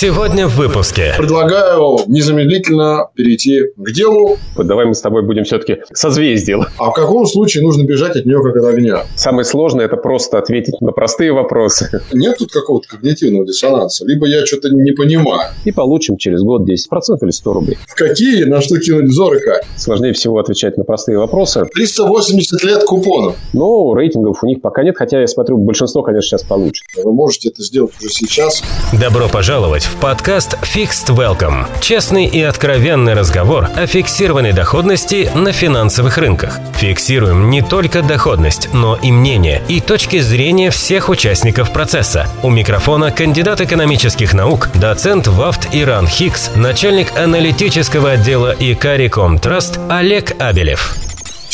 Сегодня в выпуске. Предлагаю незамедлительно перейти к делу. Вот давай мы с тобой будем все-таки созвездие. А в каком случае нужно бежать от нее как от огня? Самое сложное – это просто ответить на простые вопросы. Нет тут какого-то когнитивного диссонанса? Либо я что-то не понимаю. И получим через год 10% или 100 рублей. В какие? На что кинуть взор и как? Сложнее всего отвечать на простые вопросы. 380 лет купонов. Но рейтингов у них пока нет, хотя я смотрю, большинство, конечно, сейчас получит. Вы можете это сделать уже сейчас. Добро пожаловать в подкаст Fixed Welcome. Честный и откровенный разговор о фиксированной доходности на финансовых рынках. Фиксируем не только доходность, но и мнение и точки зрения всех участников процесса. У микрофона кандидат экономических наук, доцент ВАФТ Иран Хикс, начальник аналитического отдела ИКАРИ Траст Олег Абелев.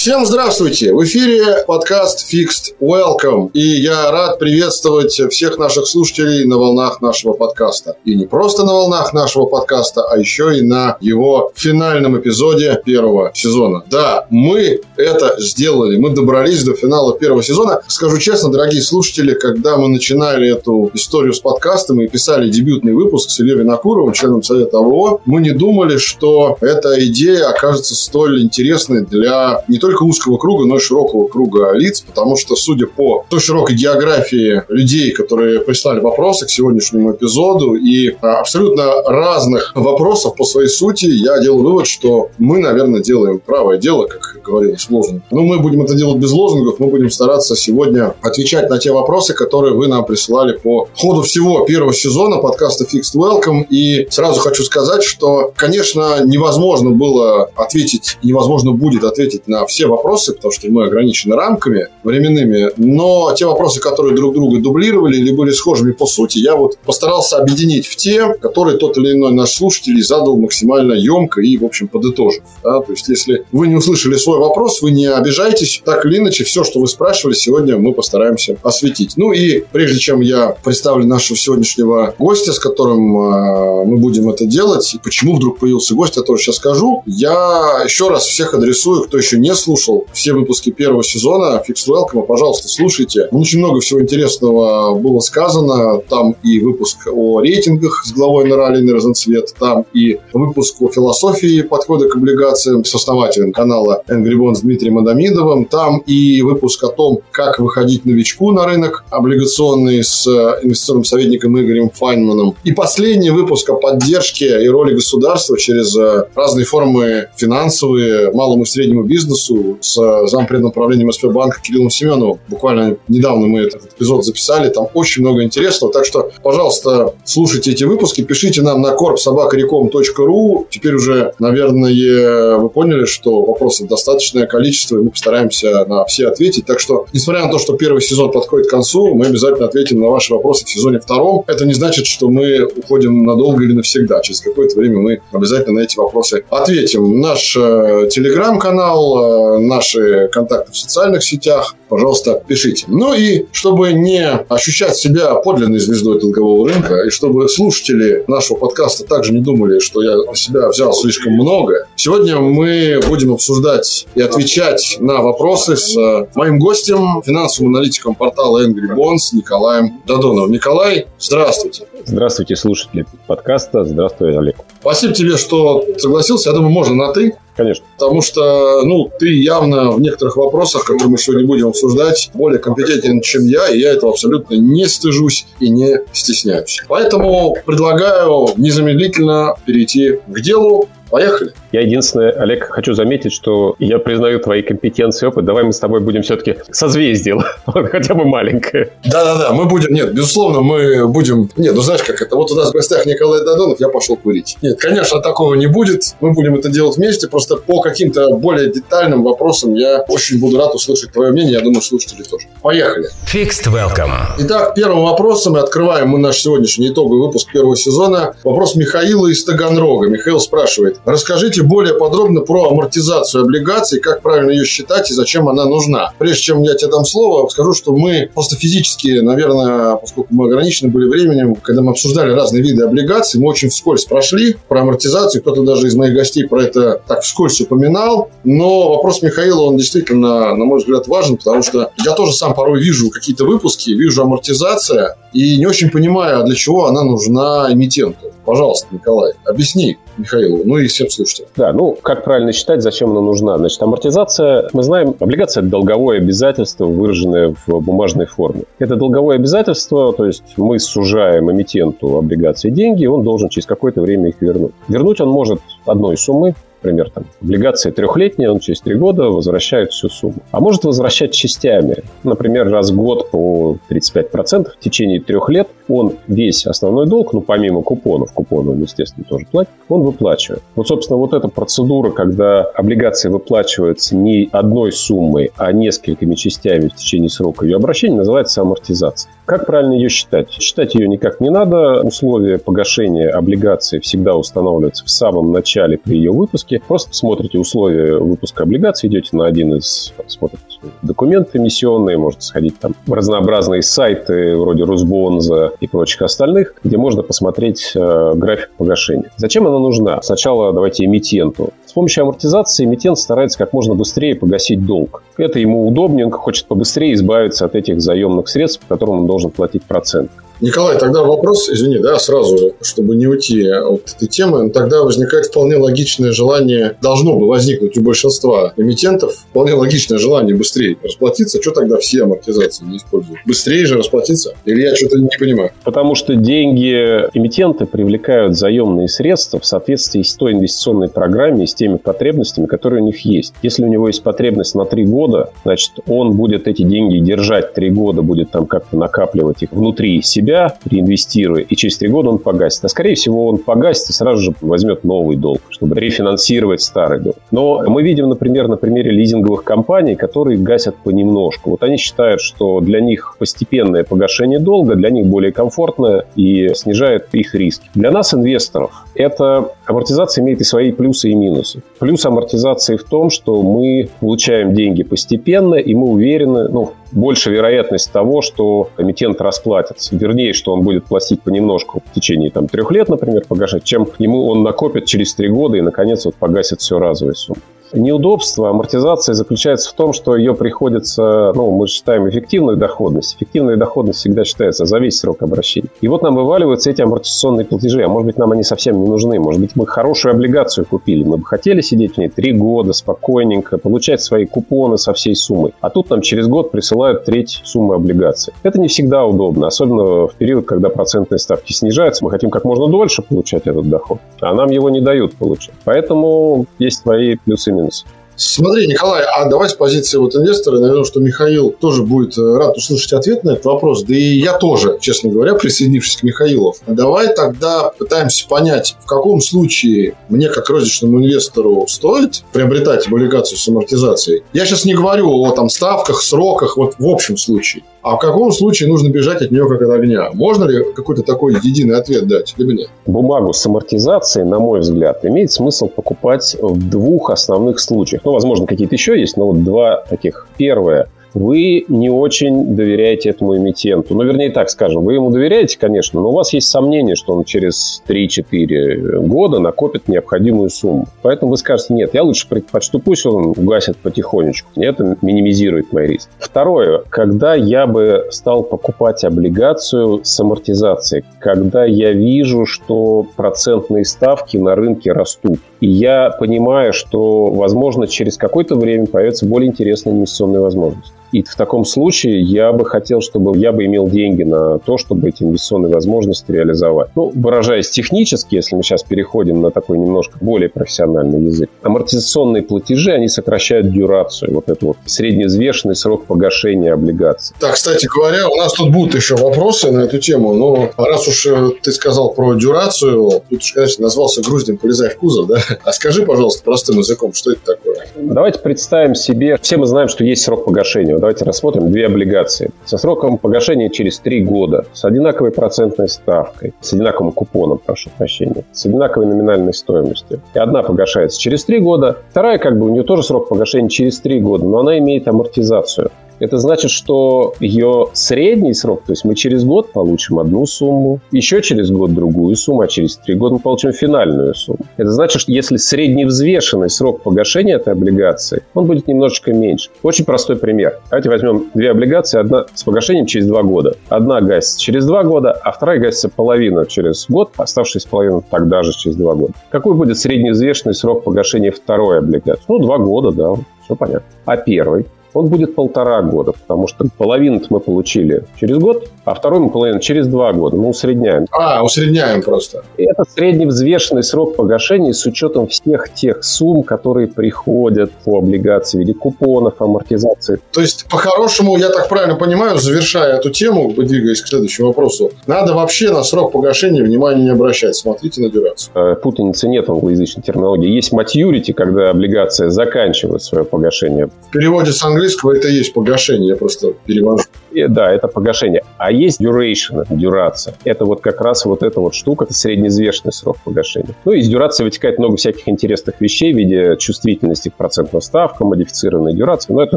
Всем здравствуйте! В эфире подкаст Fixed Welcome. И я рад приветствовать всех наших слушателей на волнах нашего подкаста. И не просто на волнах нашего подкаста, а еще и на его финальном эпизоде первого сезона. Да, мы это сделали. Мы добрались до финала первого сезона. Скажу честно, дорогие слушатели, когда мы начинали эту историю с подкастом и писали дебютный выпуск с Ильей Винокуровым, членом Совета АВО, мы не думали, что эта идея окажется столь интересной для не только только узкого круга, но и широкого круга лиц, потому что, судя по той широкой географии людей, которые прислали вопросы к сегодняшнему эпизоду и а, абсолютно разных вопросов по своей сути, я делаю вывод, что мы, наверное, делаем правое дело, как говорилось в. Но мы будем это делать без лозунгов, мы будем стараться сегодня отвечать на те вопросы, которые вы нам присылали по ходу всего первого сезона подкаста Fixed Welcome. И сразу хочу сказать, что, конечно, невозможно было ответить, невозможно будет ответить на все все вопросы, потому что мы ограничены рамками временными, но те вопросы, которые друг друга дублировали или были схожими по сути, я вот постарался объединить в те, которые тот или иной наш слушатель задал максимально емко и, в общем, подытожив. Да? То есть, если вы не услышали свой вопрос, вы не обижайтесь. Так или иначе, все, что вы спрашивали, сегодня мы постараемся осветить. Ну и прежде чем я представлю нашего сегодняшнего гостя, с которым э, мы будем это делать, и почему вдруг появился гость, я тоже сейчас скажу, я еще раз всех адресую, кто еще не слушал слушал все выпуски первого сезона Fix Welcome, пожалуйста, слушайте. Очень много всего интересного было сказано. Там и выпуск о рейтингах с главой Нора Алиной Розенцвет, там и выпуск о философии подхода к облигациям с основателем канала Angry Bonds Дмитрием Адамидовым, там и выпуск о том, как выходить новичку на рынок облигационный с инвестиционным советником Игорем Файнманом. И последний выпуск о поддержке и роли государства через разные формы финансовые малому и среднему бизнесу, с э, зампредом управления МСП банка Кириллом Семеновым. Буквально недавно мы этот эпизод записали. Там очень много интересного. Так что, пожалуйста, слушайте эти выпуски, пишите нам на korpsobakarecom.ru. Теперь уже, наверное, вы поняли, что вопросов достаточное количество, и мы постараемся на все ответить. Так что, несмотря на то, что первый сезон подходит к концу, мы обязательно ответим на ваши вопросы в сезоне втором. Это не значит, что мы уходим надолго или навсегда. Через какое-то время мы обязательно на эти вопросы ответим. Наш э, телеграм-канал, э, наши контакты в социальных сетях. Пожалуйста, пишите. Ну и чтобы не ощущать себя подлинной звездой долгового рынка, и чтобы слушатели нашего подкаста также не думали, что я на себя взял слишком много, сегодня мы будем обсуждать и отвечать на вопросы с э, моим гостем, финансовым аналитиком портала Angry Bonds Николаем Додоновым. Николай, здравствуйте. Здравствуйте, слушатели подкаста. Здравствуй, Олег. Спасибо тебе, что согласился. Я думаю, можно на «ты». Конечно. Потому что, ну, ты явно в некоторых вопросах, которые мы сегодня будем обсуждать, более компетентен, чем я, и я этого абсолютно не стыжусь и не стесняюсь. Поэтому предлагаю незамедлительно перейти к делу. Поехали. Я единственное, Олег, хочу заметить, что я признаю твои компетенции и опыт. Давай мы с тобой будем все-таки созвездие, хотя бы маленькое. Да-да-да, мы будем, нет, безусловно, мы будем, нет, ну знаешь, как это, вот у нас в гостях Николай Додонов, я пошел курить. Нет, конечно, такого не будет, мы будем это делать вместе, просто по каким-то более детальным вопросам я очень буду рад услышать твое мнение, я думаю, слушатели тоже. Поехали. Fixed Welcome. Итак, первым вопросом мы открываем мы наш сегодняшний итоговый выпуск первого сезона. Вопрос Михаила из Таганрога. Михаил спрашивает, говорит, расскажите более подробно про амортизацию облигаций, как правильно ее считать и зачем она нужна. Прежде чем я тебе дам слово, скажу, что мы просто физически, наверное, поскольку мы ограничены были временем, когда мы обсуждали разные виды облигаций, мы очень вскользь прошли про амортизацию, кто-то даже из моих гостей про это так вскользь упоминал, но вопрос Михаила, он действительно, на мой взгляд, важен, потому что я тоже сам порой вижу какие-то выпуски, вижу амортизация, и не очень понимаю, а для чего она нужна эмитенту. Пожалуйста, Николай, объясни Михаилу, ну и всем слушателям. Да, ну, как правильно считать, зачем она нужна? Значит, амортизация, мы знаем, облигация – это долговое обязательство, выраженное в бумажной форме. Это долговое обязательство, то есть мы сужаем эмитенту облигации деньги, и он должен через какое-то время их вернуть. Вернуть он может одной суммой, например, там, облигация трехлетняя, он через три года возвращает всю сумму. А может возвращать частями. Например, раз в год по 35% в течение трех лет он весь основной долг, ну, помимо купонов, купоны он, естественно, тоже платит, он выплачивает. Вот, собственно, вот эта процедура, когда облигации выплачиваются не одной суммой, а несколькими частями в течение срока ее обращения, называется амортизация. Как правильно ее считать? Считать ее никак не надо. Условия погашения облигации всегда устанавливаются в самом начале при ее выпуске. Просто смотрите условия выпуска облигаций, идете на один из, смотрите документы эмиссионные, можете сходить там в разнообразные сайты вроде Росбонза и прочих остальных, где можно посмотреть э, график погашения. Зачем она нужна? Сначала давайте эмитенту. Помощью амортизации эмитент старается как можно быстрее погасить долг. Это ему удобнее, он хочет побыстрее избавиться от этих заемных средств, по которым он должен платить процент. Николай, тогда вопрос, извини, да, сразу, чтобы не уйти от этой темы, тогда возникает вполне логичное желание, должно бы возникнуть у большинства эмитентов, вполне логичное желание быстрее расплатиться. Что тогда все амортизации не используют? Быстрее же расплатиться? Или я что-то не понимаю? Потому что деньги эмитенты привлекают заемные средства в соответствии с той инвестиционной программой и с теми потребностями, которые у них есть. Если у него есть потребность на три года, значит, он будет эти деньги держать три года, будет там как-то накапливать их внутри себя, себя, реинвестируя, и через три года он погасит. А скорее всего он погасит и сразу же возьмет новый долг, чтобы рефинансировать старый долг. Но мы видим, например, на примере лизинговых компаний, которые гасят понемножку. Вот они считают, что для них постепенное погашение долга для них более комфортное и снижает их риски. Для нас, инвесторов, эта амортизация имеет и свои плюсы и минусы. Плюс амортизации в том, что мы получаем деньги постепенно, и мы уверены, ну, больше вероятность того, что эмитент расплатится. Вернее, что он будет платить понемножку в течение там, трех лет, например, погашать, чем ему он накопит через три года и, наконец, вот погасит все разовой суммой. Неудобство амортизации заключается в том, что ее приходится, ну, мы считаем эффективную доходность. Эффективная доходность всегда считается за весь срок обращения. И вот нам вываливаются эти амортизационные платежи. А может быть, нам они совсем не нужны. Может быть, мы хорошую облигацию купили. Мы бы хотели сидеть в ней три года спокойненько, получать свои купоны со всей суммой. А тут нам через год присылают треть суммы облигаций. Это не всегда удобно, особенно в период, когда процентные ставки снижаются. Мы хотим как можно дольше получать этот доход, а нам его не дают получать. Поэтому есть свои плюсы и минус. Смотри, Николай, а давай с позиции вот инвестора, наверное, что Михаил тоже будет э, рад услышать ответ на этот вопрос, да и я тоже, честно говоря, присоединившись к Михаилу. Давай тогда пытаемся понять, в каком случае мне, как розничному инвестору, стоит приобретать облигацию с амортизацией. Я сейчас не говорю о там ставках, сроках, вот в общем случае. А в каком случае нужно бежать от нее как от огня? Можно ли какой-то такой единый ответ дать, либо нет? Бумагу с амортизацией, на мой взгляд, имеет смысл покупать в двух основных случаях. Ну, возможно, какие-то еще есть, но вот два таких. Первое – вы не очень доверяете этому эмитенту. Ну, вернее, так скажем, вы ему доверяете, конечно, но у вас есть сомнение, что он через 3-4 года накопит необходимую сумму. Поэтому вы скажете, нет, я лучше предпочту, пусть он угасит потихонечку. Это минимизирует мой риск. Второе, когда я бы стал покупать облигацию с амортизацией, когда я вижу, что процентные ставки на рынке растут, и я понимаю, что, возможно, через какое-то время появится более интересная инвестиционная возможность. И в таком случае я бы хотел, чтобы я бы имел деньги на то, чтобы эти инвестиционные возможности реализовать. Ну, выражаясь технически, если мы сейчас переходим на такой немножко более профессиональный язык, амортизационные платежи, они сокращают дюрацию, вот это вот среднеизвешенный срок погашения облигаций. Так, кстати говоря, у нас тут будут еще вопросы на эту тему, но раз уж э, ты сказал про дюрацию, тут уж, конечно, назвался груздем «Полезай в кузов», да? А скажи, пожалуйста, простым языком, что это такое? Давайте представим себе, все мы знаем, что есть срок погашения давайте рассмотрим две облигации со сроком погашения через три года, с одинаковой процентной ставкой, с одинаковым купоном, прошу прощения, с одинаковой номинальной стоимостью. И одна погашается через три года, вторая, как бы, у нее тоже срок погашения через три года, но она имеет амортизацию. Это значит, что ее средний срок, то есть мы через год получим одну сумму, еще через год другую сумму, а через три года мы получим финальную сумму. Это значит, что если средневзвешенный срок погашения этой облигации, он будет немножечко меньше. Очень простой пример. Давайте возьмем две облигации, одна с погашением через два года. Одна гасится через два года, а вторая гасится половину через год, оставшаяся половина тогда же через два года. Какой будет средневзвешенный срок погашения второй облигации? Ну, два года, да, все понятно. А первый? Он будет полтора года, потому что половину мы получили через год, а второй мы половину через два года. Мы усредняем. А, усредняем просто. И это средневзвешенный срок погашения с учетом всех тех сумм, которые приходят по облигации в виде купонов, амортизации. То есть, по-хорошему, я так правильно понимаю, завершая эту тему, двигаясь к следующему вопросу, надо вообще на срок погашения внимания не обращать. Смотрите на дюрацию. Э, путаницы нет в англоязычной терминологии. Есть maturity, когда облигация заканчивает свое погашение. В переводе с английского английского это есть погашение, я просто перевожу. И, да, это погашение. А есть duration, дюрация. Это вот как раз вот эта вот штука, это среднеизвешенный срок погашения. Ну, из дюрации вытекает много всяких интересных вещей в виде чувствительности к процентным ставкам, модифицированной дюрации, но это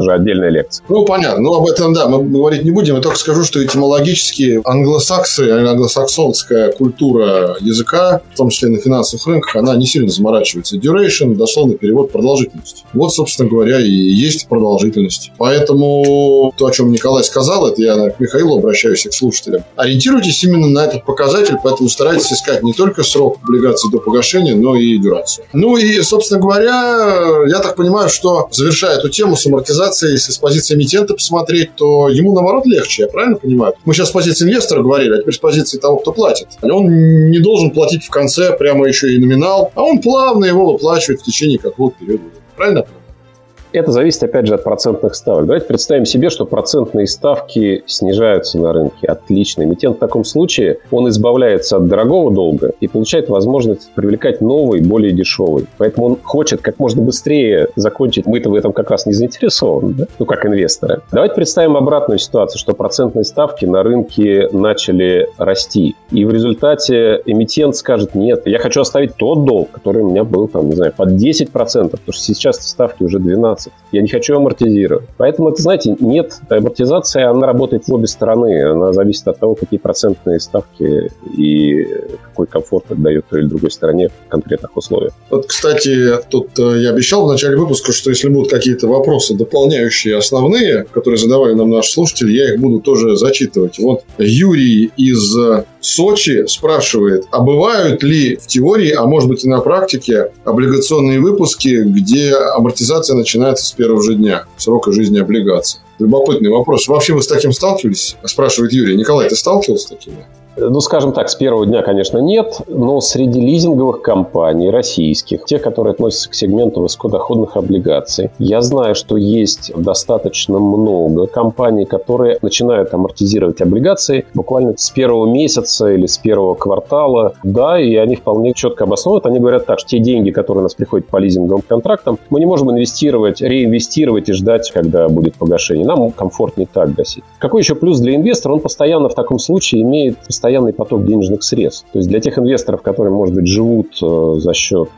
уже отдельная лекция. Ну, понятно. Ну, об этом, да, мы говорить не будем. Я только скажу, что этимологически англосаксы, англосаксонская культура языка, в том числе на финансовых рынках, она не сильно заморачивается. Duration, дословно перевод продолжительность. Вот, собственно говоря, и есть продолжительность. Поэтому то, о чем Николай сказал, это я к Михаилу обращаюсь и к слушателям. Ориентируйтесь именно на этот показатель, поэтому старайтесь искать не только срок облигации до погашения, но и дюрацию. Ну и, собственно говоря, я так понимаю, что завершая эту тему с амортизацией, если с позиции эмитента посмотреть, то ему наоборот легче, я правильно понимаю? Мы сейчас с позиции инвестора говорили, а теперь с позиции того, кто платит. Он не должен платить в конце прямо еще и номинал, а он плавно его выплачивает в течение какого-то периода. Правильно? Это зависит, опять же, от процентных ставок. Давайте представим себе, что процентные ставки снижаются на рынке. Отлично. Эмитент в таком случае, он избавляется от дорогого долга и получает возможность привлекать новый, более дешевый. Поэтому он хочет как можно быстрее закончить. Мы-то в этом как раз не заинтересованы, да? ну, как инвесторы. Давайте представим обратную ситуацию, что процентные ставки на рынке начали расти. И в результате эмитент скажет, нет, я хочу оставить тот долг, который у меня был, там, не знаю, под 10%, потому что сейчас ставки уже 12 20. Я не хочу амортизировать. Поэтому, это, знаете, нет, амортизация, она работает в обе стороны. Она зависит от того, какие процентные ставки и какой комфорт дает той или другой стороне в конкретных условиях. Вот, кстати, тут э, я обещал в начале выпуска, что если будут какие-то вопросы дополняющие основные, которые задавали нам наши слушатели, я их буду тоже зачитывать. Вот Юрий из Сочи спрашивает, а бывают ли в теории, а может быть и на практике, облигационные выпуски, где амортизация начинается с первого же дня срока жизни облигаций? Любопытный вопрос. Вообще вы с таким сталкивались? Спрашивает Юрий. Николай, ты сталкивался с такими? Ну, скажем так, с первого дня, конечно, нет, но среди лизинговых компаний российских, тех, которые относятся к сегменту высокодоходных облигаций, я знаю, что есть достаточно много компаний, которые начинают амортизировать облигации буквально с первого месяца или с первого квартала. Да, и они вполне четко обосновывают. Они говорят так, что те деньги, которые у нас приходят по лизинговым контрактам, мы не можем инвестировать, реинвестировать и ждать, когда будет погашение. Нам комфортнее так гасить. Какой еще плюс для инвестора? Он постоянно в таком случае имеет постоянно постоянный поток денежных средств. То есть для тех инвесторов, которые, может быть, живут э, за счет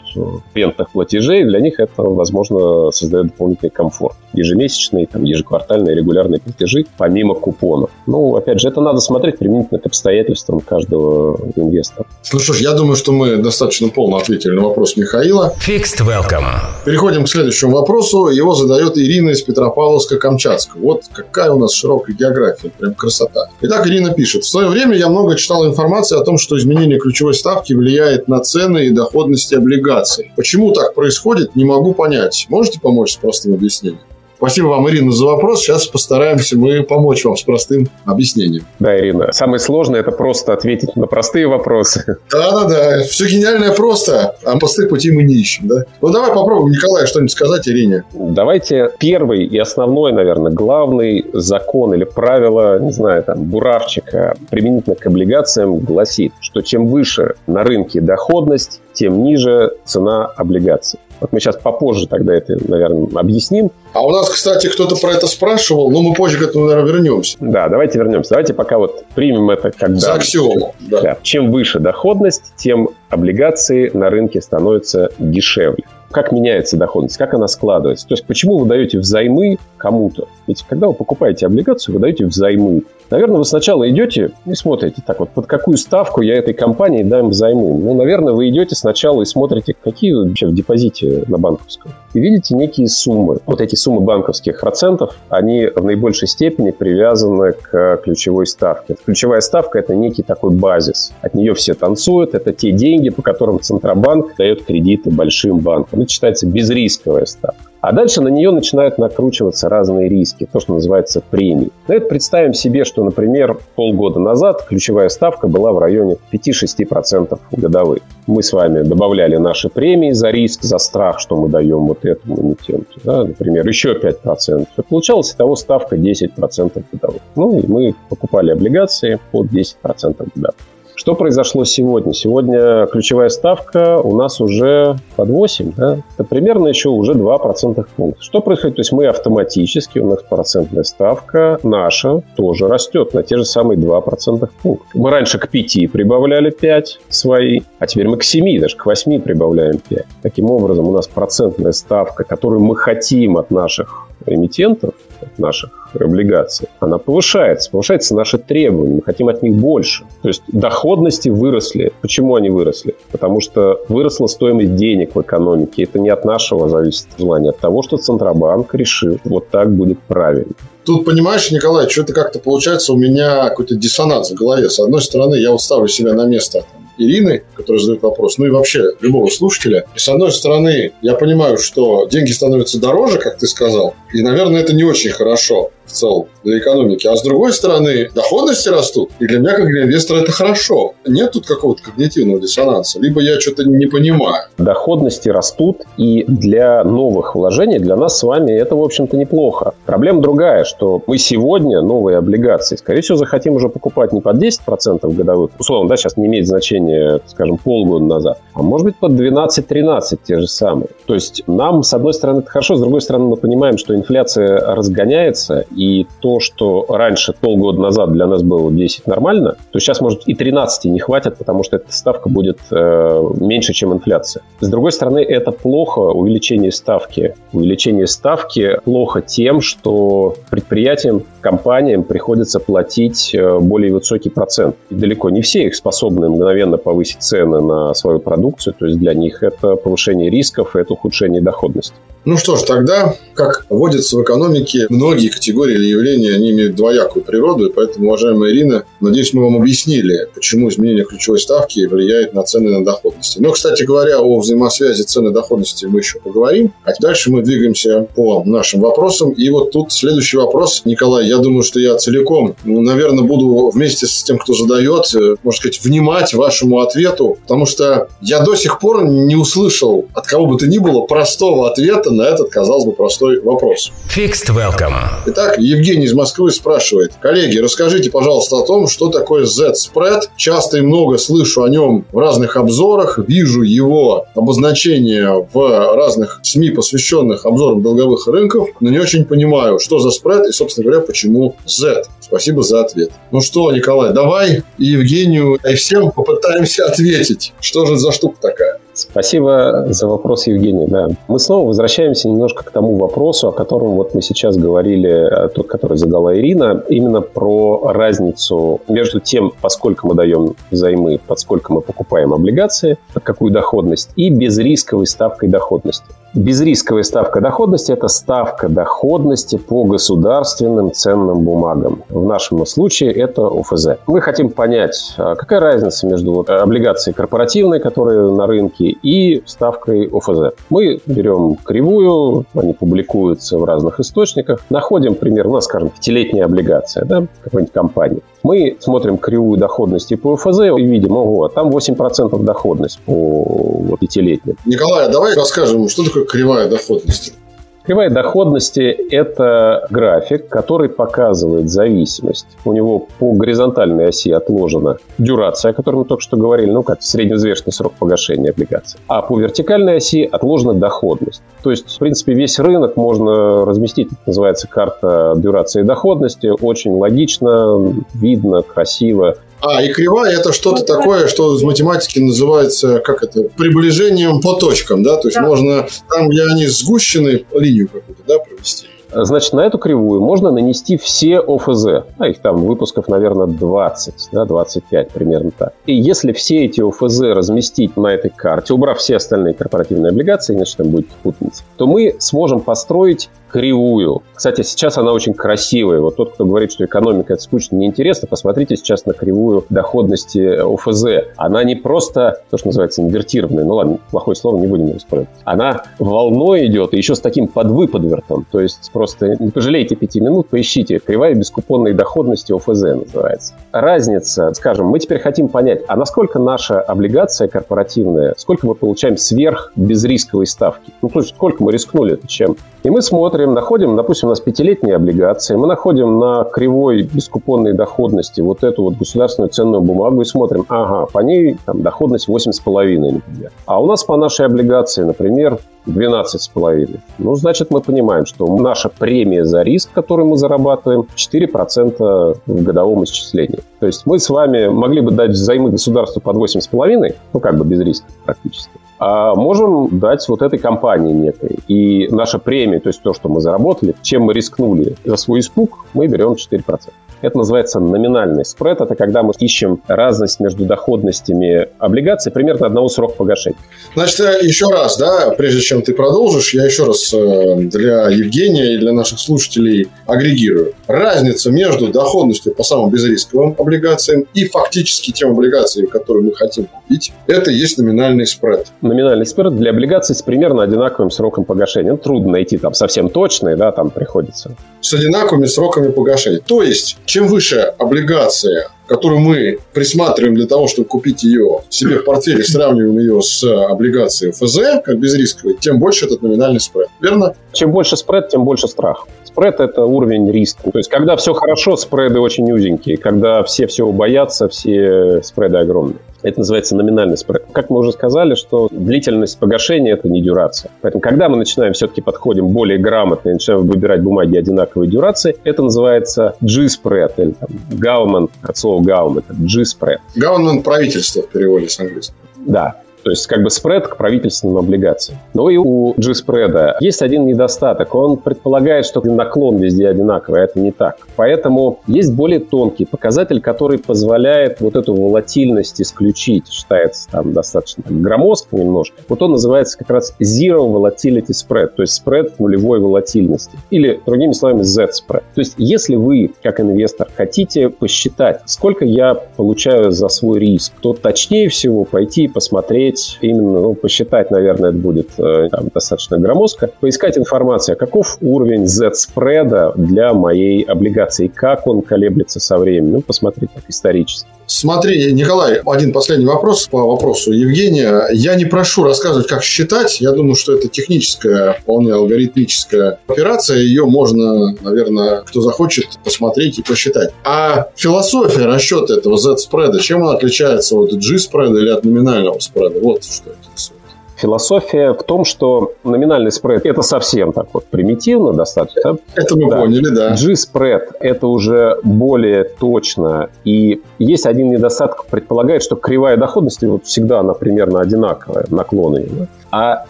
рентных платежей, для них это, возможно, создает дополнительный комфорт. Ежемесячные, там, ежеквартальные, регулярные платежи, помимо купонов. Ну, опять же, это надо смотреть применительно к обстоятельствам каждого инвестора. Ну что ж, я думаю, что мы достаточно полно ответили на вопрос Михаила. Fixed welcome. Переходим к следующему вопросу. Его задает Ирина из Петропавловска-Камчатска. Вот какая у нас широкая география, прям красота. Итак, Ирина пишет. В свое время я много читал информацию о том, что изменение ключевой ставки влияет на цены и доходности облигаций. Почему так происходит, не могу понять. Можете помочь с простым объяснением? Спасибо вам, Ирина, за вопрос. Сейчас постараемся мы помочь вам с простым объяснением. Да, Ирина. Самое сложное – это просто ответить на простые вопросы. Да-да-да. Все гениальное просто, а простых путей мы не ищем, да? Ну, давай попробуем, Николай, что-нибудь сказать Ирине. Давайте первый и основной, наверное, главный закон или правило, не знаю, там, буравчика применительно к облигациям гласит, что чем выше на рынке доходность, тем ниже цена облигаций. Вот мы сейчас попозже тогда это, наверное, объясним. А у нас, кстати, кто-то про это спрашивал, но мы позже к этому, наверное, вернемся. Да, давайте вернемся. Давайте пока вот примем это как За аксиому. Да. Да. Чем выше доходность, тем облигации на рынке становятся дешевле как меняется доходность, как она складывается. То есть почему вы даете взаймы кому-то? Ведь когда вы покупаете облигацию, вы даете взаймы. Наверное, вы сначала идете и смотрите, так вот, под какую ставку я этой компании дам взаймы. Ну, наверное, вы идете сначала и смотрите, какие вообще в депозите на банковском. И видите некие суммы. Вот эти суммы банковских процентов, они в наибольшей степени привязаны к ключевой ставке. Ключевая ставка – это некий такой базис. От нее все танцуют. Это те деньги, по которым Центробанк дает кредиты большим банкам. Это считается безрисковая ставка. А дальше на нее начинают накручиваться разные риски, то, что называется премией. Давайте представим себе, что, например, полгода назад ключевая ставка была в районе 5-6% годовых. Мы с вами добавляли наши премии за риск, за страх, что мы даем вот этому эмитенту. Да, например, еще 5%. И получалась того ставка 10% годовых. Ну и мы покупали облигации под 10% годовых. Что произошло сегодня? Сегодня ключевая ставка у нас уже под 8, да? Это примерно еще уже 2 процентных пункта. Что происходит? То есть мы автоматически, у нас процентная ставка наша тоже растет на те же самые 2 процентных пункта. Мы раньше к 5 прибавляли 5 свои, а теперь мы к 7, даже к 8 прибавляем 5. Таким образом, у нас процентная ставка, которую мы хотим от наших эмитентов, наших облигаций, она повышается. Повышается наши требования. Мы хотим от них больше. То есть доходности выросли. Почему они выросли? Потому что выросла стоимость денег в экономике. Это не от нашего зависит желания, а от того, что Центробанк решил, вот так будет правильно. Тут, понимаешь, Николай, что-то как-то получается у меня какой-то диссонанс в голове. С одной стороны, я вот ставлю себя на место Ирины, которая задает вопрос, ну и вообще любого слушателя. И с одной стороны, я понимаю, что деньги становятся дороже, как ты сказал, и, наверное, это не очень хорошо в целом для экономики. А с другой стороны, доходности растут. И для меня, как для инвестора, это хорошо. Нет тут какого-то когнитивного диссонанса. Либо я что-то не понимаю. Доходности растут, и для новых вложений, для нас с вами это, в общем-то, неплохо. Проблема другая, что мы сегодня новые облигации, скорее всего, захотим уже покупать не под 10% годовых, условно, да, сейчас не имеет значения, скажем, полгода назад, а может быть под 12-13 те же самые. То есть нам, с одной стороны, это хорошо, с другой стороны, мы понимаем, что инфляция разгоняется, и то, что раньше, полгода назад для нас было 10 нормально, то сейчас, может, и 13 не хватит, потому что эта ставка будет э, меньше, чем инфляция. С другой стороны, это плохо, увеличение ставки. Увеличение ставки плохо тем, что предприятиям, компаниям приходится платить э, более высокий процент. И далеко не все их способны мгновенно повысить цены на свою продукцию, то есть для них это повышение рисков, это ухудшение доходности. Ну что ж, тогда, как водится в экономике, многие категории или явления, они имеют двоякую природу, и поэтому, уважаемая Ирина, надеюсь, мы вам объяснили, почему изменение ключевой ставки влияет на цены на доходности. Но, кстати говоря, о взаимосвязи цены доходности мы еще поговорим. А дальше мы двигаемся по нашим вопросам. И вот тут следующий вопрос, Николай, я думаю, что я целиком, наверное, буду вместе с тем, кто задает, э, можно сказать, внимать вашему ответу, потому что я до сих пор не услышал от кого бы то ни было простого ответа ответа на этот, казалось бы, простой вопрос. Fixed Welcome. Итак, Евгений из Москвы спрашивает. Коллеги, расскажите, пожалуйста, о том, что такое Z-spread. Часто и много слышу о нем в разных обзорах, вижу его обозначение в разных СМИ, посвященных обзорам долговых рынков, но не очень понимаю, что за спред и, собственно говоря, почему Z. Спасибо за ответ. Ну что, Николай, давай Евгению и всем попытаемся ответить. Что же за штука такая? Спасибо за вопрос, Евгений. Да. Мы снова возвращаемся немножко к тому вопросу, о котором вот мы сейчас говорили, тот, который задала Ирина, именно про разницу между тем, поскольку мы даем займы, под сколько мы покупаем облигации, под какую доходность, и безрисковой ставкой доходности. Безрисковая ставка доходности – это ставка доходности по государственным ценным бумагам. В нашем случае это ОФЗ. Мы хотим понять, а какая разница между вот облигацией корпоративной, которые на рынке, и ставкой ОФЗ. Мы берем кривую, они публикуются в разных источниках, находим примерно, ну, скажем, пятилетняя облигация да, какой-нибудь компании. Мы смотрим кривую доходности по ОФЗ и видим, ого, там 8% доходность по вот, пятилетним. Николай, а давай расскажем, что такое кривая доходность? Кривая доходности – это график, который показывает зависимость. У него по горизонтальной оси отложена дюрация, о которой мы только что говорили, ну, как средневзвешенный срок погашения облигаций. А по вертикальной оси отложена доходность. То есть, в принципе, весь рынок можно разместить, это называется карта дюрации и доходности. Очень логично, видно, красиво. А, и кривая это что-то такое, что в математике называется, как это, приближением по точкам, да? То есть да. можно там, где они сгущены, линию какую-то, да, провести. Значит, на эту кривую можно нанести все ОФЗ. А их там выпусков, наверное, 20, да, 25 примерно так. И если все эти ОФЗ разместить на этой карте, убрав все остальные корпоративные облигации, иначе там будет путаница, то мы сможем построить кривую. Кстати, сейчас она очень красивая. Вот тот, кто говорит, что экономика это скучно, неинтересно, посмотрите сейчас на кривую доходности ОФЗ. Она не просто, то, что называется, инвертированная, ну ладно, плохое слово, не будем использовать. Она волной идет, и еще с таким подвыподвертом. То есть просто не пожалейте пяти минут, поищите. Кривая бескупонной доходности ОФЗ называется. Разница, скажем, мы теперь хотим понять, а насколько наша облигация корпоративная, сколько мы получаем сверх безрисковой ставки? Ну, то есть сколько мы рискнули, чем? И мы смотрим, находим, допустим, у нас пятилетние облигации, мы находим на кривой бескупонной доходности вот эту вот государственную ценную бумагу и смотрим, ага, по ней там, доходность 8,5, например. А у нас по нашей облигации, например, 12,5. Ну, значит, мы понимаем, что наша премия за риск, который мы зарабатываем, 4% в годовом исчислении. То есть мы с вами могли бы дать взаймы государству под 8,5, ну, как бы без риска практически а можем дать вот этой компании некой. И наша премия, то есть то, что мы заработали, чем мы рискнули за свой испуг, мы берем 4%. Это называется номинальный спред. Это когда мы ищем разность между доходностями облигаций примерно одного срока погашения. Значит, э, еще раз, да, прежде чем ты продолжишь, я еще раз э, для Евгения и для наших слушателей агрегирую. Разница между доходностью по самым безрисковым облигациям и фактически тем облигациям, которые мы хотим купить, это есть номинальный спред. Номинальный спред для облигаций с примерно одинаковым сроком погашения. Ну, трудно найти там совсем точные, да, там приходится. С одинаковыми сроками погашения. То есть, чем выше облигация, которую мы присматриваем для того, чтобы купить ее себе в портфеле, сравниваем ее с облигацией ФЗ, как безрисковой, тем больше этот номинальный спред. Верно? Чем больше спред, тем больше страх. Спред – это уровень риска. То есть, когда все хорошо, спреды очень узенькие. Когда все всего боятся, все спреды огромные. Это называется номинальный спред. Как мы уже сказали, что длительность погашения – это не дюрация. Поэтому, когда мы начинаем все-таки подходим более грамотно и начинаем выбирать бумаги одинаковой дюрации, это называется G-спред или там, government, от слова government, G-спред. Government – правительство в переводе с английского. Да. То есть как бы спред к правительственным облигациям. Но и у G-спреда есть один недостаток. Он предполагает, что наклон везде одинаковый, а это не так. Поэтому есть более тонкий показатель, который позволяет вот эту волатильность исключить. Считается там достаточно громоздко немножко. Вот он называется как раз Zero Volatility Spread, то есть спред нулевой волатильности. Или, другими словами, Z-спред. То есть если вы, как инвестор, хотите посчитать, сколько я получаю за свой риск, то точнее всего пойти и посмотреть посмотреть, именно ну, посчитать, наверное, это будет э, там, достаточно громоздко, поискать информацию, а каков уровень Z-спреда для моей облигации, как он колеблется со временем, ну, посмотреть так исторически. Смотри, Николай, один последний вопрос по вопросу Евгения. Я не прошу рассказывать, как считать. Я думаю, что это техническая, вполне алгоритмическая операция. Ее можно, наверное, кто захочет, посмотреть и посчитать. А философия расчета этого Z-спреда, чем она отличается от G-спреда или от номинального спреда? Вот что интересует. Философия в том, что номинальный спред – это совсем так вот примитивно достаточно. Это мы да. поняли, да. G-спред – это уже более точно. И есть один недостаток, предполагает, что кривая доходности вот всегда она примерно одинаковая, наклоны. А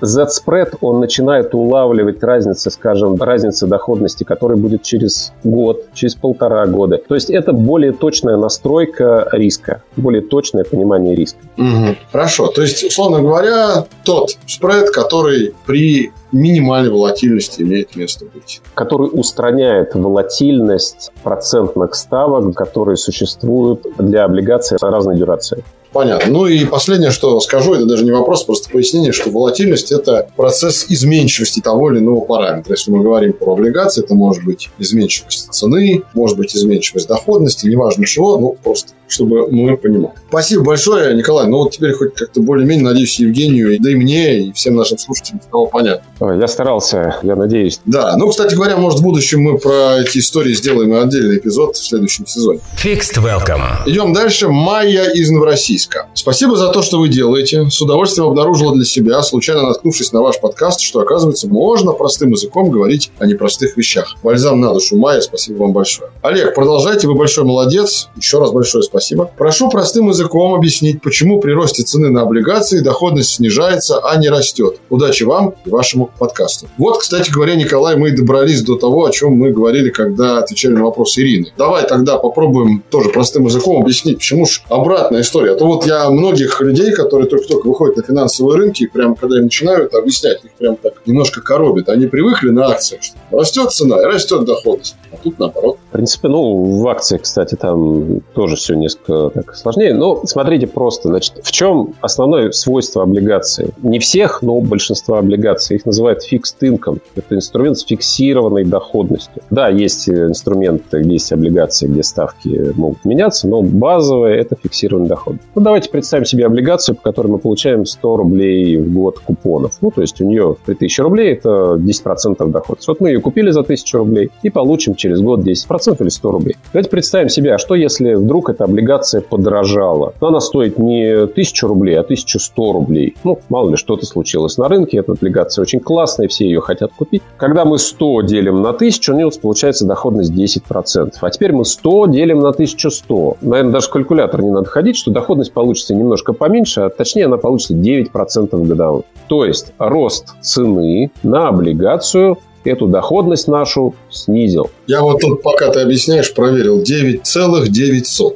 Z-спред, он начинает улавливать разницу, скажем, разницы доходности, которая будет через год, через полтора года. То есть это более точная настройка риска, более точное понимание риска. Угу. Хорошо. То есть, условно говоря, тот спред, который при минимальной волатильности имеет место быть. Который устраняет волатильность процентных ставок, которые существуют для облигаций разной дюрации. Понятно. Ну и последнее, что скажу, это даже не вопрос, просто пояснение, что волатильность – это процесс изменчивости того или иного параметра. Если мы говорим про облигации, это может быть изменчивость цены, может быть изменчивость доходности, неважно чего, ну просто чтобы мы понимали. Спасибо большое, Николай. Ну вот теперь хоть как-то более-менее, надеюсь, Евгению, да и мне, и всем нашим слушателям стало понятно. Я старался, я надеюсь. Да, ну, кстати говоря, может, в будущем мы про эти истории сделаем отдельный эпизод в следующем сезоне. Fixed Welcome. Идем дальше. Майя из Новороссийска. Спасибо за то, что вы делаете. С удовольствием обнаружила для себя, случайно наткнувшись на ваш подкаст, что, оказывается, можно простым языком говорить о непростых вещах. Бальзам на душу, Майя, спасибо вам большое. Олег, продолжайте, вы большой молодец. Еще раз большое спасибо. Прошу простым языком объяснить, почему при росте цены на облигации доходность снижается, а не растет. Удачи вам и вашему подкасту. Вот, кстати говоря, Николай, мы добрались до того, о чем мы говорили, когда отвечали на вопрос Ирины. Давай тогда попробуем тоже простым языком объяснить, почему же обратная история. А то вот я многих людей, которые только-только выходят на финансовые рынки, прямо когда им начинают объяснять, их прям так немножко коробит. Они привыкли на акциях, что растет цена и растет доходность. А тут наоборот. В принципе, ну, в акциях, кстати, там тоже все не несколько так, сложнее. Но смотрите просто, значит, в чем основное свойство облигаций? Не всех, но большинства облигаций. Их называют fixed income. Это инструмент с фиксированной доходностью. Да, есть инструменты, есть облигации, где ставки могут меняться, но базовое – это фиксированный доход. Ну, давайте представим себе облигацию, по которой мы получаем 100 рублей в год купонов. Ну, то есть у нее 3000 рублей – это 10% доход. Вот мы ее купили за 1000 рублей и получим через год 10% или 100 рублей. Давайте представим себе, а что если вдруг эта облигация подорожала. Но она стоит не 1000 рублей, а 1100 рублей. Ну, мало ли что-то случилось на рынке. Эта облигация очень классная, все ее хотят купить. Когда мы 100 делим на 1000, у нее получается доходность 10%. А теперь мы 100 делим на 1100. Наверное, даже калькулятор не надо ходить, что доходность получится немножко поменьше, а точнее она получится 9% годовых. То есть рост цены на облигацию эту доходность нашу снизил. Я вот тут, пока ты объясняешь, проверил 9,9.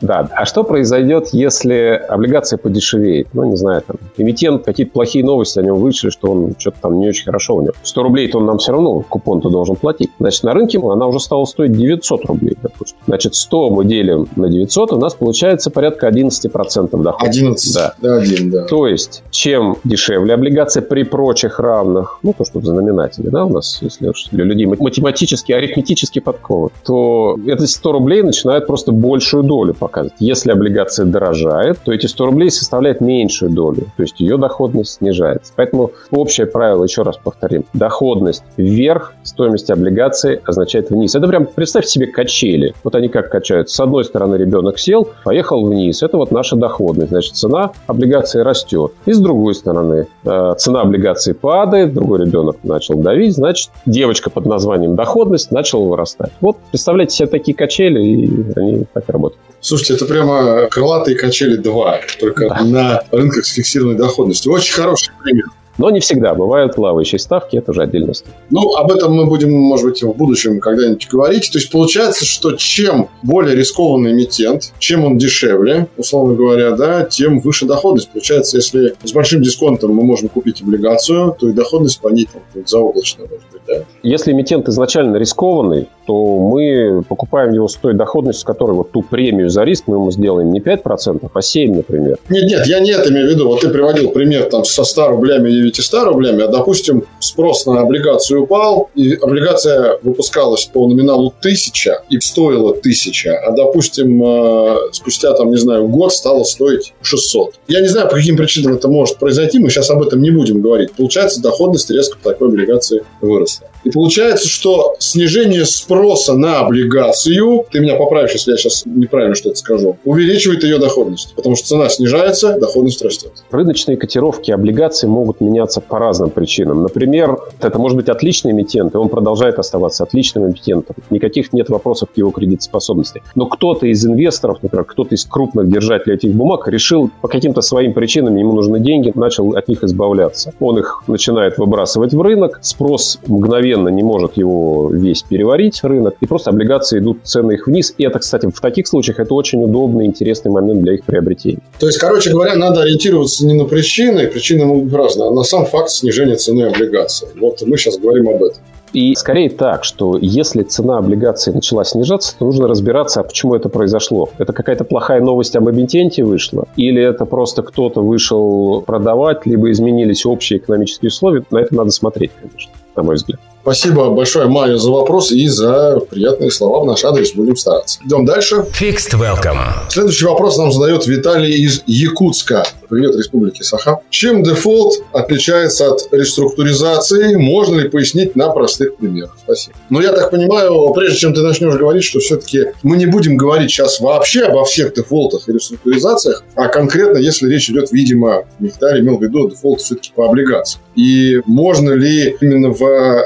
Да, а что произойдет, если облигация подешевеет? Ну, не знаю, там, эмитент, какие-то плохие новости о нем вышли, что он что-то там не очень хорошо у него. 100 рублей-то он нам все равно купон-то должен платить. Значит, на рынке она уже стала стоить 900 рублей, допустим. Значит, 100 мы делим на 900, у нас получается порядка 11% дохода. 11, да. да, 1, да. То есть, чем дешевле облигация при прочих равных, ну, то, что в знаменателе, да, у нас, если для людей математически, арифметически подковы, то эти 100 рублей начинают просто большую долю показывать. Если облигация дорожает, то эти 100 рублей составляют меньшую долю, то есть ее доходность снижается. Поэтому общее правило, еще раз повторим, доходность вверх, стоимость облигации означает вниз. Это прям, представьте себе качели. Вот они как качаются. С одной стороны ребенок сел, поехал вниз. Это вот наша доходность. Значит, цена облигации растет. И с другой стороны, э, цена облигации падает, другой ребенок начал давить, значит, девочка под названием доходность начала вырастать. Вот представляете себе такие качели, и они так работают. Слушайте, это прямо крылатые качели 2, только да. на рынках с фиксированной доходностью. Очень хороший пример. Но не всегда. Бывают плавающие ставки, это уже отдельность. Ну, об этом мы будем, может быть, в будущем когда-нибудь говорить. То есть получается, что чем более рискованный эмитент, чем он дешевле, условно говоря, да, тем выше доходность. Получается, если с большим дисконтом мы можем купить облигацию, то и доходность по ней там, заоблачная может быть. Да? Если эмитент изначально рискованный, то мы покупаем его с той доходностью, с которой вот ту премию за риск мы ему сделаем не 5%, а 7%, например. Нет, нет, я не это имею в виду. Вот ты приводил пример там со 100 рублями 900 рублями, а, допустим, спрос на облигацию упал, и облигация выпускалась по номиналу 1000 и стоила 1000, а, допустим, э, спустя, там, не знаю, год стала стоить 600. Я не знаю, по каким причинам это может произойти, мы сейчас об этом не будем говорить. Получается, доходность резко по такой облигации выросла. И получается, что снижение спроса на облигацию, ты меня поправишь, если я сейчас неправильно что-то скажу, увеличивает ее доходность. Потому что цена снижается, доходность растет. Рыночные котировки облигаций могут меняться по разным причинам. Например, это может быть отличный эмитент, и он продолжает оставаться отличным эмитентом. Никаких нет вопросов к его кредитоспособности. Но кто-то из инвесторов, например, кто-то из крупных держателей этих бумаг решил по каким-то своим причинам, ему нужны деньги, начал от них избавляться. Он их начинает выбрасывать в рынок, спрос мгновенно мгновенно не может его весь переварить рынок, и просто облигации идут цены их вниз. И это, кстати, в таких случаях это очень удобный, интересный момент для их приобретения. То есть, короче говоря, надо ориентироваться не на причины, причины могут быть разные, а на сам факт снижения цены облигаций. Вот мы сейчас говорим об этом. И скорее так, что если цена облигаций начала снижаться, то нужно разбираться, а почему это произошло. Это какая-то плохая новость об эмитенте вышла? Или это просто кто-то вышел продавать, либо изменились общие экономические условия? На это надо смотреть, конечно, на мой взгляд. Спасибо большое, Майя, за вопрос и за приятные слова в наш адрес. Будем стараться. Идем дальше. Fixed Welcome. Следующий вопрос нам задает Виталий из Якутска. Привет, Республики Саха. Чем дефолт отличается от реструктуризации? Можно ли пояснить на простых примерах? Спасибо. Но я так понимаю, прежде чем ты начнешь говорить, что все-таки мы не будем говорить сейчас вообще обо всех дефолтах и реструктуризациях, а конкретно, если речь идет, видимо, Виталий имел в виду дефолт все-таки по облигациям. И можно ли именно в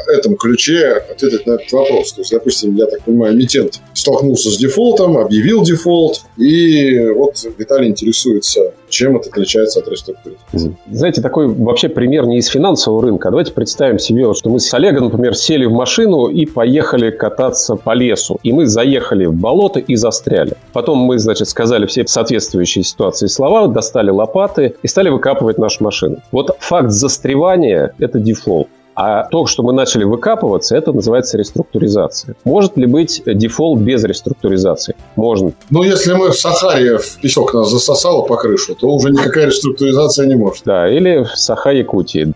этом этом ключе ответить на этот вопрос. То есть, допустим, я так понимаю, эмитент столкнулся с дефолтом, объявил дефолт, и вот Виталий интересуется, чем это отличается от реструктуризации. Знаете, такой вообще пример не из финансового рынка. Давайте представим себе, что мы с Олегом, например, сели в машину и поехали кататься по лесу. И мы заехали в болото и застряли. Потом мы, значит, сказали все соответствующие ситуации слова, достали лопаты и стали выкапывать нашу машину. Вот факт застревания – это дефолт. А то, что мы начали выкапываться, это называется реструктуризация. Может ли быть дефолт без реструктуризации? Можно. Ну, если мы в Сахаре в песок нас засосало по крышу, то уже никакая реструктуризация не может. Да, или в Саха-Якутии.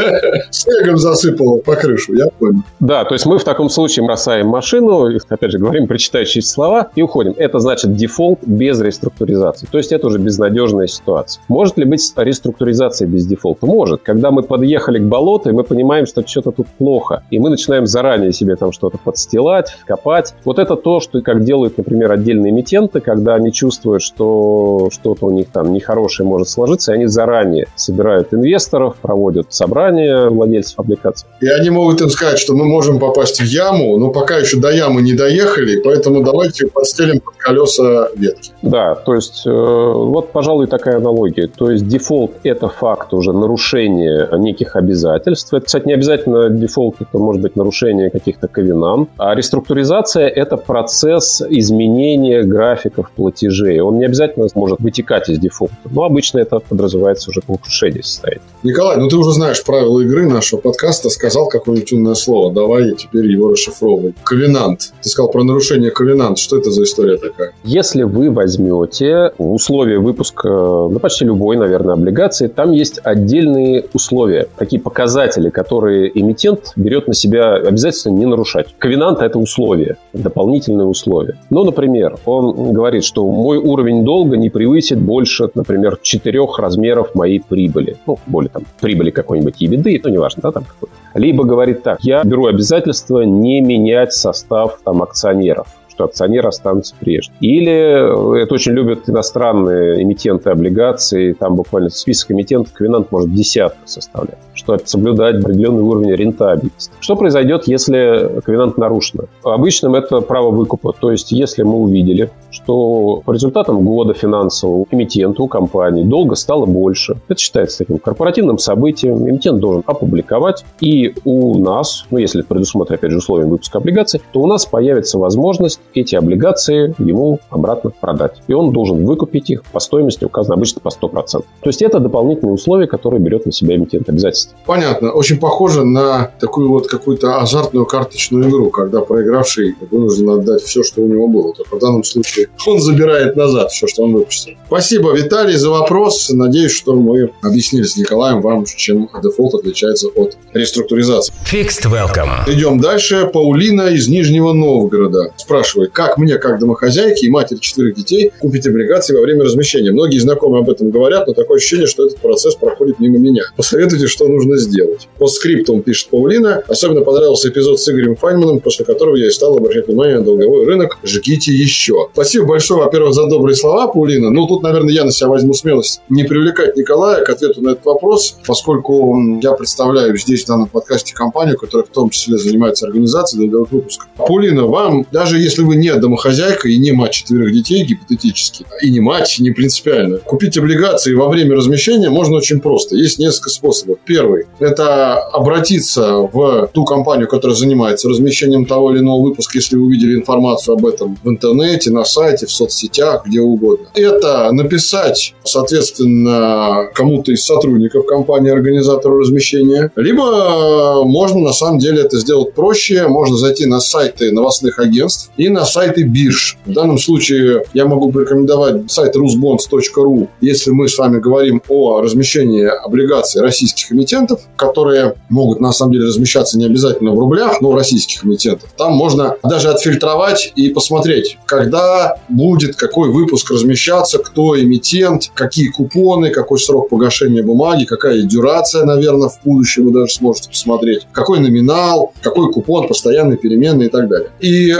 Снегом засыпало по крышу, я понял. Да, то есть мы в таком случае бросаем машину, опять же, говорим причитающие слова и уходим. Это значит дефолт без реструктуризации. То есть это уже безнадежная ситуация. Может ли быть реструктуризация без дефолта? Может. Когда мы подъехали к болоту, и мы понимаем, понимаем, что что-то тут плохо. И мы начинаем заранее себе там что-то подстилать, копать. Вот это то, что как делают, например, отдельные эмитенты, когда они чувствуют, что что-то у них там нехорошее может сложиться, и они заранее собирают инвесторов, проводят собрания владельцев облигаций. И они могут им сказать, что мы можем попасть в яму, но пока еще до ямы не доехали, поэтому давайте подстелим под колеса ветки. Да, то есть э, вот, пожалуй, такая аналогия. То есть дефолт – это факт уже нарушения неких обязательств. Это, кстати, не обязательно дефолт, это может быть нарушение каких-то ковенант. А реструктуризация – это процесс изменения графиков платежей. Он не обязательно может вытекать из дефолта, но обычно это подразумевается уже по ухудшению состояния. Николай, ну ты уже знаешь правила игры нашего подкаста, сказал какое-нибудь умное слово. Давай теперь его расшифровывай. Ковенант. Ты сказал про нарушение ковенант. Что это за история такая? Если вы возьмете условия выпуска, ну, почти любой, наверное, облигации, там есть отдельные условия, такие показатели, которые которые эмитент берет на себя обязательно не нарушать. Ковенант – это условие, дополнительное условие. Ну, например, он говорит, что мой уровень долга не превысит больше, например, четырех размеров моей прибыли. Ну, более там, прибыли какой-нибудь ебеды, ну, неважно, да, там какой Либо говорит так, я беру обязательство не менять состав там акционеров что акционеры останутся прежними. Или э, это очень любят иностранные эмитенты облигаций, там буквально список эмитентов Квинант может десятка составлять, что соблюдать определенный уровень рентабельности. Что произойдет, если Квинант нарушено? Обычным это право выкупа. То есть, если мы увидели, что по результатам года финансового эмитенту, компании долго стало больше, это считается таким корпоративным событием, эмитент должен опубликовать, и у нас, ну, если предусмотрено, опять же, условием выпуска облигаций, то у нас появится возможность эти облигации ему обратно продать. И он должен выкупить их по стоимости, указано обычно по 100%. То есть это дополнительные условия, которые берет на себя эмитент обязательств. Понятно. Очень похоже на такую вот какую-то азартную карточную игру, когда проигравший вынужден отдать все, что у него было. Только в данном случае он забирает назад все, что он выпустил. Спасибо, Виталий, за вопрос. Надеюсь, что мы объяснили с Николаем вам, чем дефолт отличается от реструктуризации. Fixed welcome. Идем дальше. Паулина из Нижнего Новгорода спрашивает, спрашивает, как мне, как домохозяйке и матери четырех детей, купить облигации во время размещения. Многие знакомые об этом говорят, но такое ощущение, что этот процесс проходит мимо меня. Посоветуйте, что нужно сделать. По скриптум пишет Паулина. Особенно понравился эпизод с Игорем Файнманом, после которого я и стал обращать внимание на долговой рынок. Жгите еще. Спасибо большое, во-первых, за добрые слова, Паулина. Ну, тут, наверное, я на себя возьму смелость не привлекать Николая к ответу на этот вопрос, поскольку я представляю здесь в данном подкасте компанию, которая в том числе занимается организацией долговых выпусков. Паулина, вам, даже если если вы не домохозяйка и не мать четверых детей, гипотетически, и не мать, не принципиально, купить облигации во время размещения можно очень просто. Есть несколько способов. Первый – это обратиться в ту компанию, которая занимается размещением того или иного выпуска, если вы увидели информацию об этом в интернете, на сайте, в соцсетях, где угодно. Это написать, соответственно, кому-то из сотрудников компании, организатору размещения, либо можно на самом деле это сделать проще, можно зайти на сайты новостных агентств и на сайты бирж. В данном случае я могу порекомендовать сайт rusbonds.ru, если мы с вами говорим о размещении облигаций российских эмитентов, которые могут на самом деле размещаться не обязательно в рублях, но российских эмитентов. Там можно даже отфильтровать и посмотреть, когда будет какой выпуск размещаться, кто эмитент, какие купоны, какой срок погашения бумаги, какая дюрация, наверное, в будущем вы даже сможете посмотреть, какой номинал, какой купон, постоянные переменные и так далее. И э,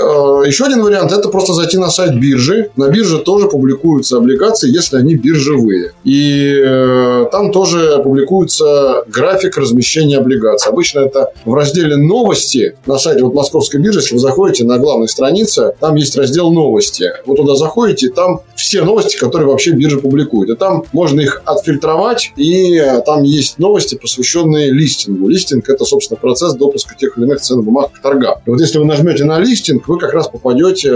еще один вариант – это просто зайти на сайт биржи. На бирже тоже публикуются облигации, если они биржевые. И э, там тоже публикуется график размещения облигаций. Обычно это в разделе «Новости» на сайте вот Московской биржи, если вы заходите на главной странице, там есть раздел «Новости». Вот туда заходите, там все новости, которые вообще биржа публикует. И там можно их отфильтровать, и там есть новости, посвященные листингу. Листинг – это, собственно, процесс допуска тех или иных ценных бумаг к торгам. И вот если вы нажмете на листинг, вы как раз попадете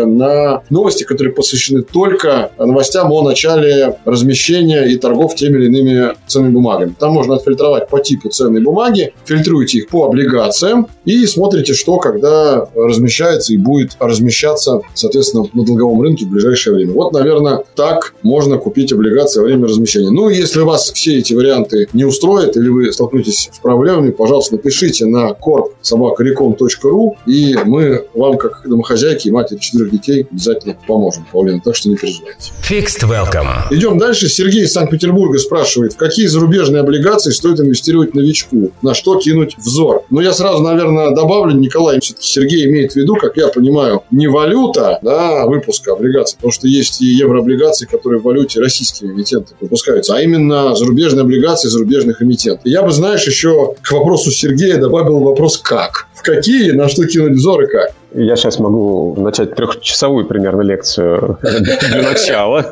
на новости, которые посвящены только новостям о начале размещения и торгов теми или иными ценными бумагами. Там можно отфильтровать по типу ценной бумаги, фильтруете их по облигациям и смотрите, что когда размещается и будет размещаться, соответственно, на долговом рынке в ближайшее время. Вот, наверное, так можно купить облигации во время размещения. Ну, если вас все эти варианты не устроят или вы столкнетесь с проблемами, пожалуйста, напишите на corp.sobakarecom.ru и мы вам, как домохозяйки и матери четырех детей, обязательно поможем, Паулина, так что не переживайте. Fixed Welcome. Идем дальше. Сергей из Санкт-Петербурга спрашивает, в какие зарубежные облигации стоит инвестировать новичку? На что кинуть взор? Ну, я сразу, наверное, добавлю, Николай, все-таки Сергей имеет в виду, как я понимаю, не валюта да, выпуска облигаций, потому что есть и еврооблигации, которые в валюте российскими эмитентами выпускаются, а именно зарубежные облигации зарубежных эмитентов. Я бы, знаешь, еще к вопросу Сергея добавил вопрос «как?». В какие, на что кинуть взор и как? Я сейчас могу начать трехчасовую примерно лекцию для начала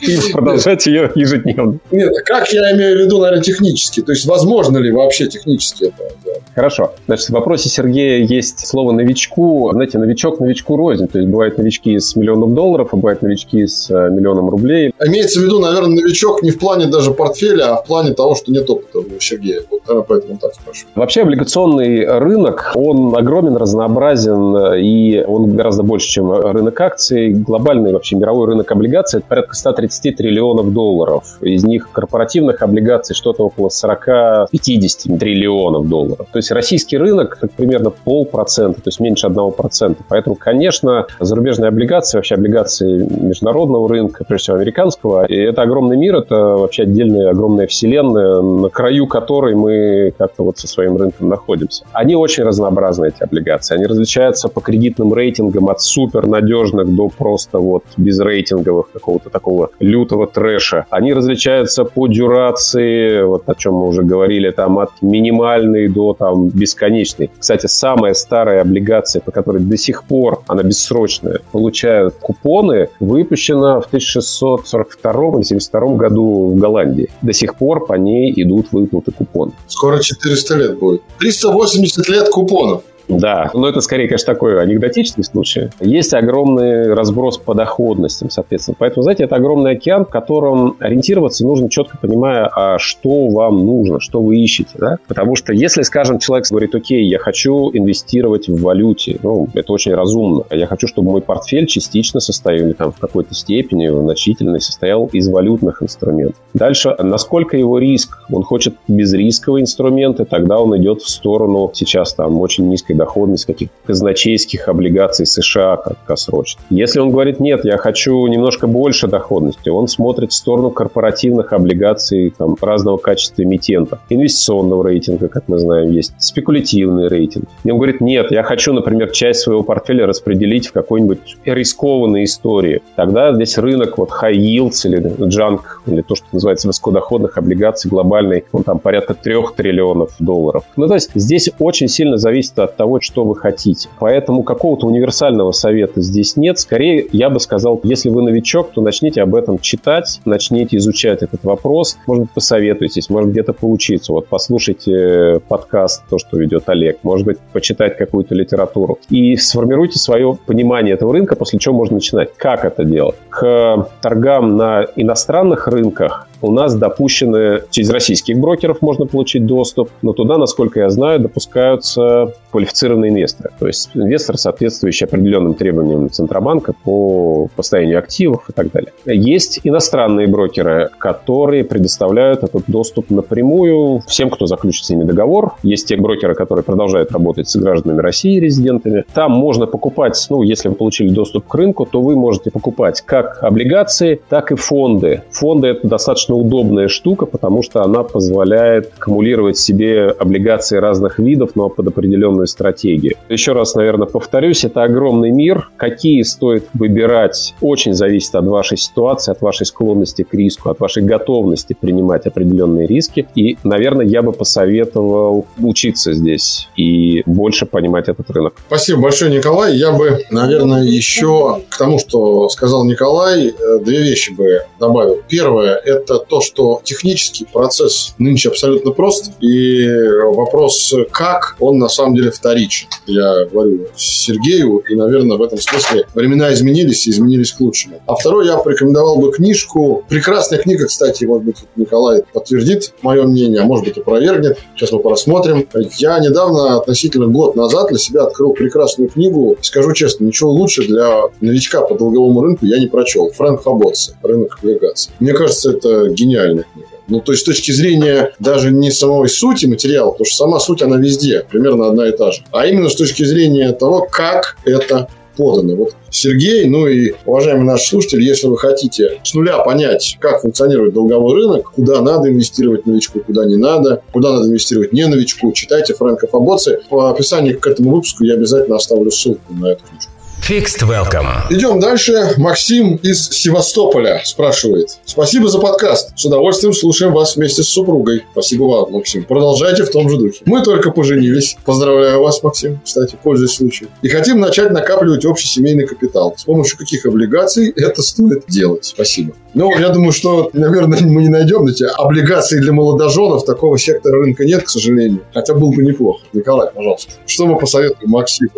и продолжать ее ежедневно. Нет, как я имею в виду, наверное, технически? То есть, возможно ли вообще технически это? Хорошо. Значит, в вопросе Сергея есть слово «новичку». Знаете, новичок новичку рознь. То есть, бывают новички с миллионом долларов, а бывают новички с э, миллионом рублей. Имеется в виду, наверное, новичок не в плане даже портфеля, а в плане того, что нет опыта у Сергея. Вот, поэтому так спрашиваю. Вообще, облигационный рынок, он огромен, разнообразен и он гораздо больше, чем рынок акций. Глобальный вообще мировой рынок облигаций – это порядка 130 триллионов долларов. Из них корпоративных облигаций что-то около 40-50 триллионов долларов. То есть российский рынок – это примерно полпроцента, то есть меньше одного процента. Поэтому, конечно, зарубежные облигации, вообще облигации международного рынка, прежде всего американского, и это огромный мир, это вообще отдельная огромная вселенная, на краю которой мы как-то вот со своим рынком находимся. Они очень разнообразны, эти облигации. Они различаются по кредитным рейтингам от супер надежных до просто вот безрейтинговых какого-то такого лютого трэша. Они различаются по дюрации, вот о чем мы уже говорили, там от минимальной до там бесконечной. Кстати, самая старая облигация, по которой до сих пор она бессрочная, получают купоны, выпущена в 1642 или 72 году в Голландии. До сих пор по ней идут выплаты купонов. Скоро 400 лет будет. 380 лет купонов. Да, но это скорее, конечно, такой анекдотичный случай. Есть огромный разброс по доходностям, соответственно. Поэтому, знаете, это огромный океан, в котором ориентироваться нужно четко понимая, а что вам нужно, что вы ищете. Да? Потому что если, скажем, человек говорит, окей, я хочу инвестировать в валюте, ну, это очень разумно. Я хочу, чтобы мой портфель частично состоял, или там в какой-то степени, значительной, состоял из валютных инструментов. Дальше, насколько его риск? Он хочет безрисковые инструменты, тогда он идет в сторону сейчас там очень низкой низкой доходность каких-то казначейских облигаций США краткосрочно. Если он говорит, нет, я хочу немножко больше доходности, он смотрит в сторону корпоративных облигаций там, разного качества эмитента. Инвестиционного рейтинга, как мы знаем, есть. Спекулятивный рейтинг. И он говорит, нет, я хочу, например, часть своего портфеля распределить в какой-нибудь рискованной истории. Тогда здесь рынок вот high yields или junk, или то, что называется высокодоходных облигаций глобальный, он там порядка трех триллионов долларов. Ну, то есть здесь очень сильно зависит от того, того, что вы хотите. Поэтому какого-то универсального совета здесь нет. Скорее, я бы сказал, если вы новичок, то начните об этом читать, начните изучать этот вопрос, может быть, посоветуйтесь, может где-то поучиться. Вот послушайте подкаст, то, что ведет Олег, может быть, почитать какую-то литературу. И сформируйте свое понимание этого рынка, после чего можно начинать. Как это делать? К торгам на иностранных рынках у нас допущены, через российских брокеров можно получить доступ, но туда, насколько я знаю, допускаются квалифицированные инвесторы. То есть инвесторы, соответствующие определенным требованиям Центробанка по состоянию активов и так далее. Есть иностранные брокеры, которые предоставляют этот доступ напрямую всем, кто заключит с ними договор. Есть те брокеры, которые продолжают работать с гражданами России, резидентами. Там можно покупать, ну, если вы получили доступ к рынку, то вы можете покупать как облигации, так и фонды. Фонды – это достаточно достаточно удобная штука, потому что она позволяет аккумулировать себе облигации разных видов, но под определенную стратегию. Еще раз, наверное, повторюсь, это огромный мир. Какие стоит выбирать, очень зависит от вашей ситуации, от вашей склонности к риску, от вашей готовности принимать определенные риски. И, наверное, я бы посоветовал учиться здесь и больше понимать этот рынок. Спасибо большое, Николай. Я бы, наверное, еще к тому, что сказал Николай, э, две вещи бы добавил. Первое – это то, что технический процесс нынче абсолютно прост, и вопрос как, он на самом деле вторичен. Я говорю Сергею, и, наверное, в этом смысле времена изменились и изменились к лучшему. А второй я порекомендовал бы книжку. Прекрасная книга, кстати, может быть, Николай подтвердит мое мнение, а может быть, опровергнет. Сейчас мы посмотрим. Я недавно, относительно год назад, для себя открыл прекрасную книгу. Скажу честно, ничего лучше для новичка по долговому рынку я не прочел. Фрэнк Фабоцци «Рынок облигаций». Мне кажется, это гениальная книга. Ну, то есть, с точки зрения даже не самой сути материала, потому что сама суть, она везде, примерно одна и та же, а именно с точки зрения того, как это подано. Вот Сергей, ну и уважаемые наши слушатели, если вы хотите с нуля понять, как функционирует долговой рынок, куда надо инвестировать новичку, куда не надо, куда надо инвестировать не новичку, читайте Фрэнка Фабоци. По описанию к этому выпуску я обязательно оставлю ссылку на эту книжку. Fixed Welcome. Идем дальше. Максим из Севастополя спрашивает. Спасибо за подкаст. С удовольствием слушаем вас вместе с супругой. Спасибо вам, Максим. Продолжайте в том же духе. Мы только поженились. Поздравляю вас, Максим, кстати, пользуясь случаем. И хотим начать накапливать общий семейный капитал. С помощью каких облигаций это стоит делать? Спасибо. Ну, я думаю, что, наверное, мы не найдем эти облигации для молодоженов. Такого сектора рынка нет, к сожалению. Хотя был бы неплохо. Николай, пожалуйста. Что мы посоветуем Максиму?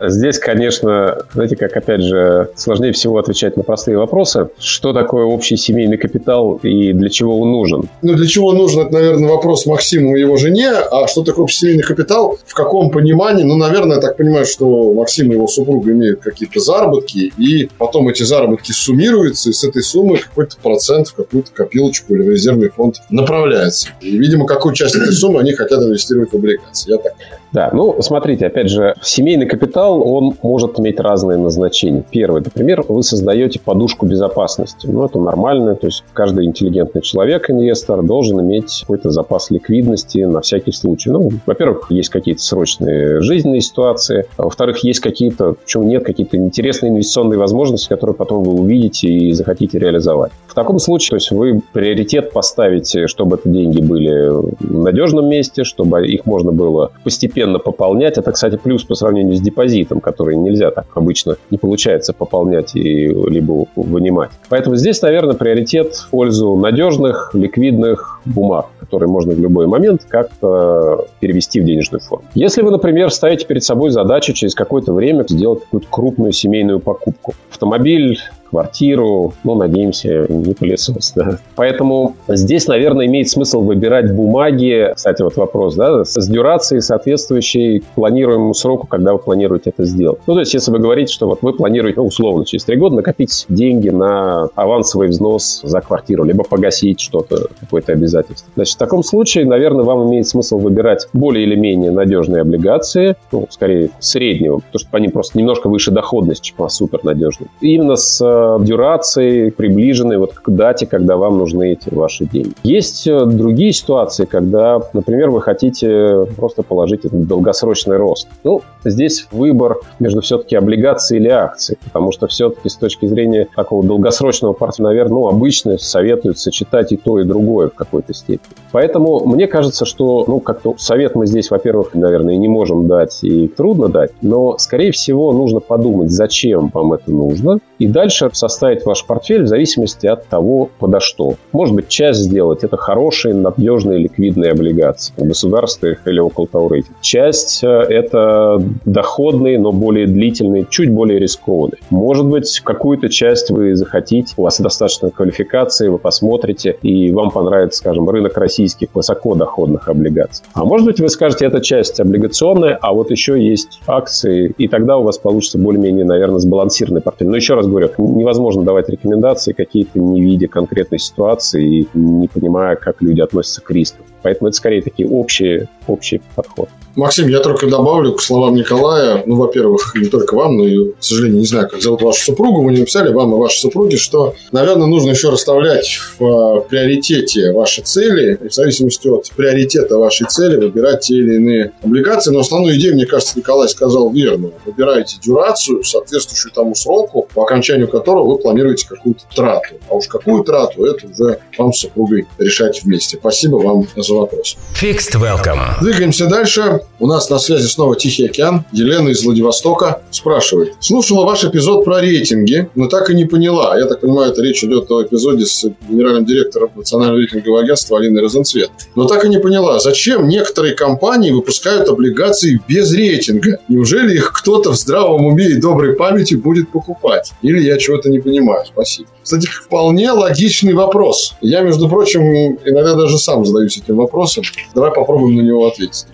Здесь, конечно, знаете, как, опять же, сложнее всего отвечать на простые вопросы. Что такое общий семейный капитал и для чего он нужен? Ну, для чего нужен, это, наверное, вопрос Максиму и его жене. А что такое общий семейный капитал? В каком понимании? Ну, наверное, я так понимаю, что Максим и его супруга имеют какие-то заработки, и потом эти заработки суммируются, и с этой суммы какой-то процент в какую-то копилочку или в резервный фонд направляется. И, видимо, какую часть этой суммы они хотят инвестировать в облигации. Я так понимаю. Да, ну, смотрите, опять же, семейный капитал, он может иметь разные назначения. Первый, например, вы создаете подушку безопасности. Ну, это нормально, то есть каждый интеллигентный человек, инвестор, должен иметь какой-то запас ликвидности на всякий случай. Ну, во-первых, есть какие-то срочные жизненные ситуации, а во-вторых, есть какие-то, почему нет, какие-то интересные инвестиционные возможности, которые потом вы увидите и захотите реализовать. В таком случае, то есть вы приоритет поставите, чтобы это деньги были в надежном месте, чтобы их можно было постепенно постепенно пополнять. Это, кстати, плюс по сравнению с депозитом, который нельзя так обычно, не получается пополнять и либо вынимать. Поэтому здесь, наверное, приоритет в пользу надежных, ликвидных бумаг, которые можно в любой момент как-то перевести в денежную форму. Если вы, например, ставите перед собой задачу через какое-то время сделать какую-то крупную семейную покупку. Автомобиль, квартиру, ну, надеемся, не пылесос, да. Поэтому здесь, наверное, имеет смысл выбирать бумаги, кстати, вот вопрос, да, с дюрацией, соответствующей планируемому сроку, когда вы планируете это сделать. Ну, то есть, если вы говорите, что вот вы планируете, ну, условно, через три года накопить деньги на авансовый взнос за квартиру, либо погасить что-то, какое-то обязательство. Значит, в таком случае, наверное, вам имеет смысл выбирать более или менее надежные облигации, ну, скорее, среднего, потому что по ним просто немножко выше доходность, чем по супернадежным. И именно с с дюрацией, приближенной вот к дате, когда вам нужны эти ваши деньги. Есть э, другие ситуации, когда, например, вы хотите просто положить этот долгосрочный рост. Ну, здесь выбор между все-таки облигацией или акцией, потому что все-таки с точки зрения такого долгосрочного портфеля, наверное, ну, обычно советуют сочетать и то, и другое в какой-то степени. Поэтому мне кажется, что, ну, как-то совет мы здесь, во-первых, наверное, не можем дать и трудно дать, но, скорее всего, нужно подумать, зачем вам это нужно, и дальше составить ваш портфель в зависимости от того, подо что. Может быть, часть сделать – это хорошие, надежные, ликвидные облигации в государствах или около того рейтинга. Часть – это доходные, но более длительные, чуть более рискованные. Может быть, какую-то часть вы захотите, у вас достаточно квалификации, вы посмотрите, и вам понравится, скажем, рынок российских высокодоходных облигаций. А может быть, вы скажете, эта часть облигационная, а вот еще есть акции, и тогда у вас получится более-менее, наверное, сбалансированный портфель. Но еще раз говорю, невозможно давать рекомендации какие-то не видя конкретной ситуации и не понимая, как люди относятся к рискам. Поэтому это скорее такие общие, общий подход. Максим, я только добавлю к словам Николая. Ну, во-первых, не только вам, но и, к сожалению, не знаю, как зовут вашу супругу. Вы не написали, вам и вашей супруге, что, наверное, нужно еще расставлять в а, приоритете ваши цели. И в зависимости от приоритета вашей цели выбирать те или иные облигации. Но основную идею, мне кажется, Николай сказал верно. Выбирайте дюрацию, соответствующую тому сроку, по окончанию которого вы планируете какую-то трату. А уж какую трату, это уже вам с супругой решать вместе. Спасибо вам вопрос. Fixed Welcome. Двигаемся дальше. У нас на связи снова Тихий океан. Елена из Владивостока спрашивает. Слушала ваш эпизод про рейтинги, но так и не поняла. Я так понимаю, это речь идет о эпизоде с генеральным директором Национального рейтингового агентства Алиной Розенцвет. Но так и не поняла, зачем некоторые компании выпускают облигации без рейтинга? Неужели их кто-то в здравом уме и доброй памяти будет покупать? Или я чего-то не понимаю? Спасибо. Кстати, вполне логичный вопрос. Я, между прочим, иногда даже сам задаюсь этим вопросом. Давай попробуем на него ответить.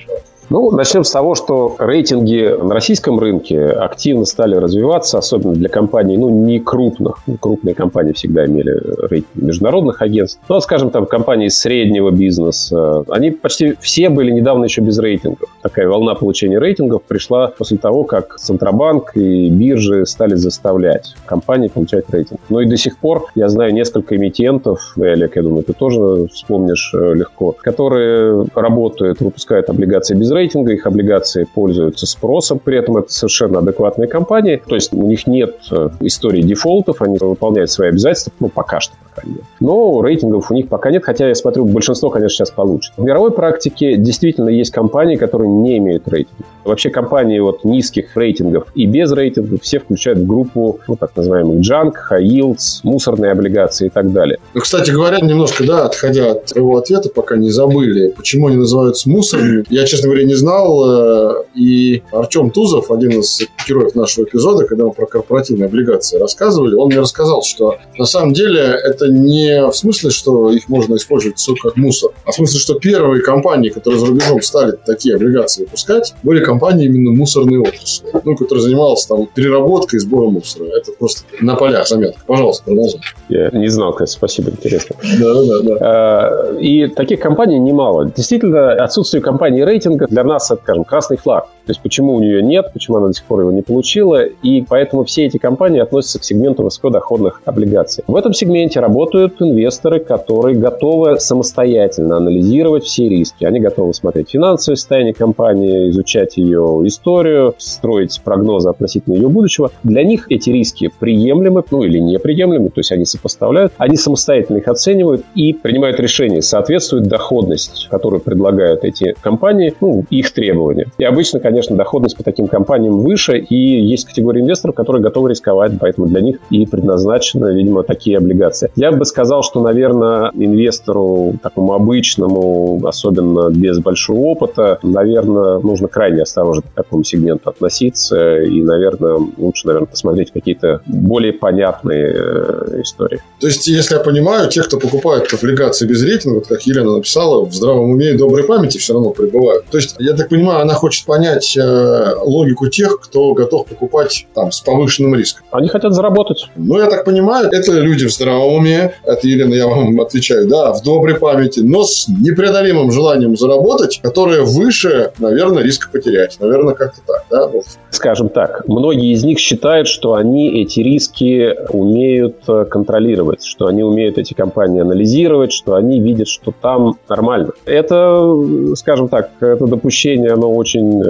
Ну, начнем с того, что рейтинги на российском рынке активно стали развиваться, особенно для компаний, ну, не крупных. Крупные компании всегда имели рейтинг международных агентств. Ну, скажем, там, компании среднего бизнеса, они почти все были недавно еще без рейтингов. Такая волна получения рейтингов пришла после того, как Центробанк и биржи стали заставлять компании получать рейтинг. Но и до сих пор я знаю несколько эмитентов, и, Олег, я думаю, ты тоже вспомнишь э, легко, которые работают, выпускают облигации без рейтинга, их облигации пользуются спросом, при этом это совершенно адекватные компании, то есть у них нет э, истории дефолтов, они выполняют свои обязательства, ну, пока что, мере. Но рейтингов у них пока нет, хотя я смотрю, большинство, конечно, сейчас получит. В мировой практике действительно есть компании, которые не имеют рейтинга. Вообще компании вот низких рейтингов и без рейтингов все включают в группу, ну, так называемых junk, high yields, мусорные облигации и так далее. Ну, кстати говоря, немножко, да, отходя от твоего ответа, пока не забыли, почему они называются мусорными. Я, честно говоря, не знал. Э, и Артем Тузов, один из героев нашего эпизода, когда мы про корпоративные облигации рассказывали, он мне рассказал, что на самом деле это не в смысле, что их можно использовать все как мусор, а в смысле, что первые компании, которые за рубежом стали такие облигации выпускать, были компании именно мусорной отрасли, ну, которые занималась там переработкой и сбором мусора. Это просто на полях заметка. Пожалуйста, продолжай. Я не знал, кстати, спасибо, интересно. Да, да, да. А, и таких компаний немало. Действительно, отсутствие компании рейтинга для нас, это, скажем, красный флаг. То есть почему у нее нет, почему она до сих пор его не получила, и поэтому все эти компании относятся к сегменту высокодоходных облигаций. В этом сегменте работают инвесторы, которые готовы самостоятельно анализировать все риски. Они готовы смотреть финансовое состояние компании, изучать ее историю, строить прогнозы относительно ее будущего. Для них эти риски приемлемы, ну или неприемлемы, то есть они сопоставляют, они самостоятельно их оценивают и принимают решение, соответствует доходность, которую предлагают эти компании, ну, их требованиям. И обычно, конечно, конечно, доходность по таким компаниям выше, и есть категория инвесторов, которые готовы рисковать, поэтому для них и предназначены, видимо, такие облигации. Я бы сказал, что, наверное, инвестору такому обычному, особенно без большого опыта, наверное, нужно крайне осторожно к такому сегменту относиться, и, наверное, лучше, наверное, посмотреть какие-то более понятные э, истории. То есть, если я понимаю, те, кто покупает облигации без рейтинга, как Елена написала, в здравом уме и доброй памяти все равно пребывают. То есть, я так понимаю, она хочет понять, понять э, логику тех, кто готов покупать там с повышенным риском. Они хотят заработать. Ну, я так понимаю, это люди в здравом уме. Это, Елена, я вам отвечаю, да, в доброй памяти, но с непреодолимым желанием заработать, которое выше, наверное, риска потерять. Наверное, как-то так, да? Скажем так, многие из них считают, что они эти риски умеют э, контролировать, что они умеют эти компании анализировать, что они видят, что там нормально. Это, скажем так, это допущение, оно очень,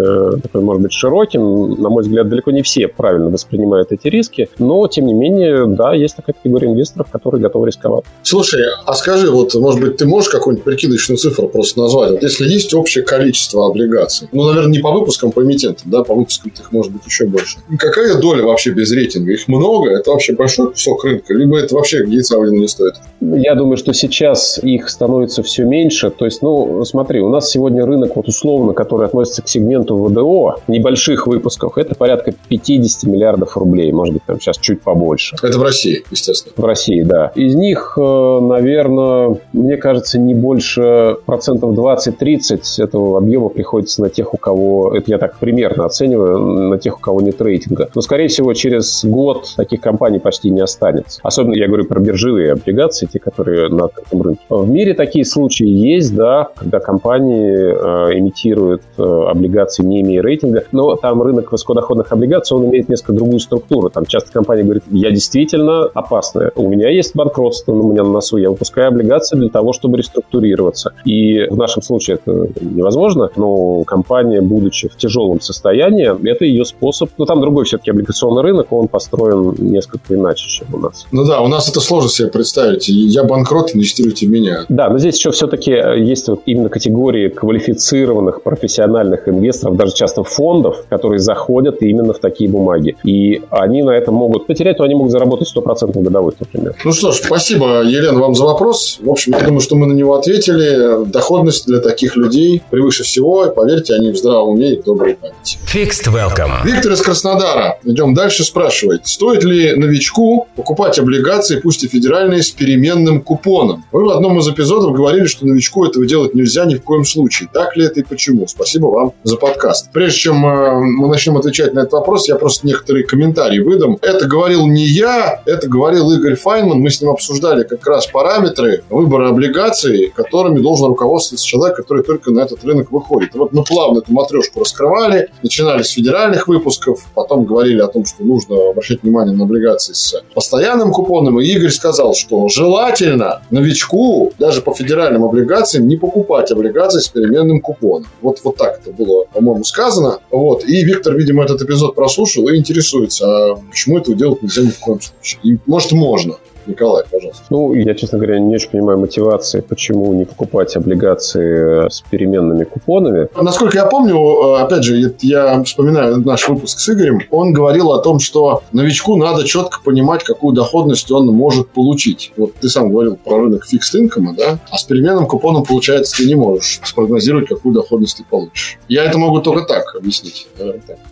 такое, может быть, широким. На мой взгляд, далеко не все правильно воспринимают эти риски, но, тем не менее, да, есть такая категория инвесторов, которые готовы рисковать. Слушай, а скажи, вот, может быть, ты можешь какую-нибудь прикидочную цифру просто назвать? Вот если есть общее количество облигаций, ну, наверное, не по выпускам, по эмитентам, да, по выпускам их может быть еще больше. Какая доля вообще без рейтинга? Их много? Это вообще большой кусок рынка? Либо это вообще яйца не стоит? Я думаю, что сейчас их становится все меньше. То есть, ну, смотри, у нас сегодня рынок, вот условно, который относится к сегменту ВДО, небольших выпусков, это порядка 50 миллиардов рублей. Может быть, там сейчас чуть побольше. Это в России, естественно. В России, да. Из них, э, наверное, мне кажется, не больше процентов 20-30 этого объема приходится на тех, у кого, это я так примерно оцениваю, на тех, у кого нет рейтинга. Но, скорее всего, через год таких компаний почти не останется. Особенно я говорю про биржевые облигации, те, которые на открытом рынке. В мире такие случаи есть, да, когда компании э, имитируют э, облигации, не имея рейтинга, но там рынок высокодоходных облигаций, он имеет несколько другую структуру. Там часто компания говорит, я действительно опасная, у меня есть банкротство у меня на носу, я выпускаю облигации для того, чтобы реструктурироваться. И в нашем случае это невозможно, но компания, будучи в тяжелом состоянии, это ее способ. Но там другой все-таки облигационный рынок, он построен несколько иначе, чем у нас. Ну да, у нас это сложно себе представить. Я банкрот, инвестируйте в меня. Да, но здесь еще все-таки э, есть вот именно категории квалифицированных профессиональных инвесторов, даже часто фондов, которые заходят именно в такие бумаги. И они на этом могут потерять, но они могут заработать 100% годовых, например. Ну что ж, спасибо, Елена, вам за вопрос. В общем, я думаю, что мы на него ответили. Доходность для таких людей превыше всего. И поверьте, они в здравом уме и в доброй памяти. Fixed Welcome. Виктор из Краснодара. Идем дальше. Спрашивает, стоит ли новичку покупать облигации, пусть и федеральные, с переменным купоном? Вы в одном из эпизодов говорили, что новичку этого делать нельзя ни в коем случае. Так ли это и почему? Спасибо вам за подкаст. Прежде чем э, мы начнем отвечать на этот вопрос, я просто некоторые комментарии выдам. Это говорил не я, это говорил Игорь Файнман. Мы с ним обсуждали как раз параметры выбора облигаций, которыми должен руководствоваться человек, который только на этот рынок выходит. Вот мы плавно эту матрешку раскрывали, начинали с федеральных выпусков, потом говорили о том, что нужно обращать внимание на облигации с постоянным купоном. И Игорь сказал, что желательно новичку даже по федеральным облигациям не покупать облигации с переменным купоном. Вот, вот так это было, по-моему, сказано. Вот. И Виктор, видимо, этот эпизод прослушал и интересуется, а почему этого делать нельзя ни в коем случае. И, может, можно. Николай, пожалуйста. Ну, я, честно говоря, не очень понимаю мотивации, почему не покупать облигации с переменными купонами. Насколько я помню, э, опять же, я вспоминаю наш выпуск с Игорем, он говорил о том, что новичку надо четко понимать, какую доходность он может получить. Вот ты сам говорил про рынок фикс инкома, да? А с переменным купоном, получается, ты не можешь спрогнозировать, какую доходность ты получишь. Я это могу только так объяснить.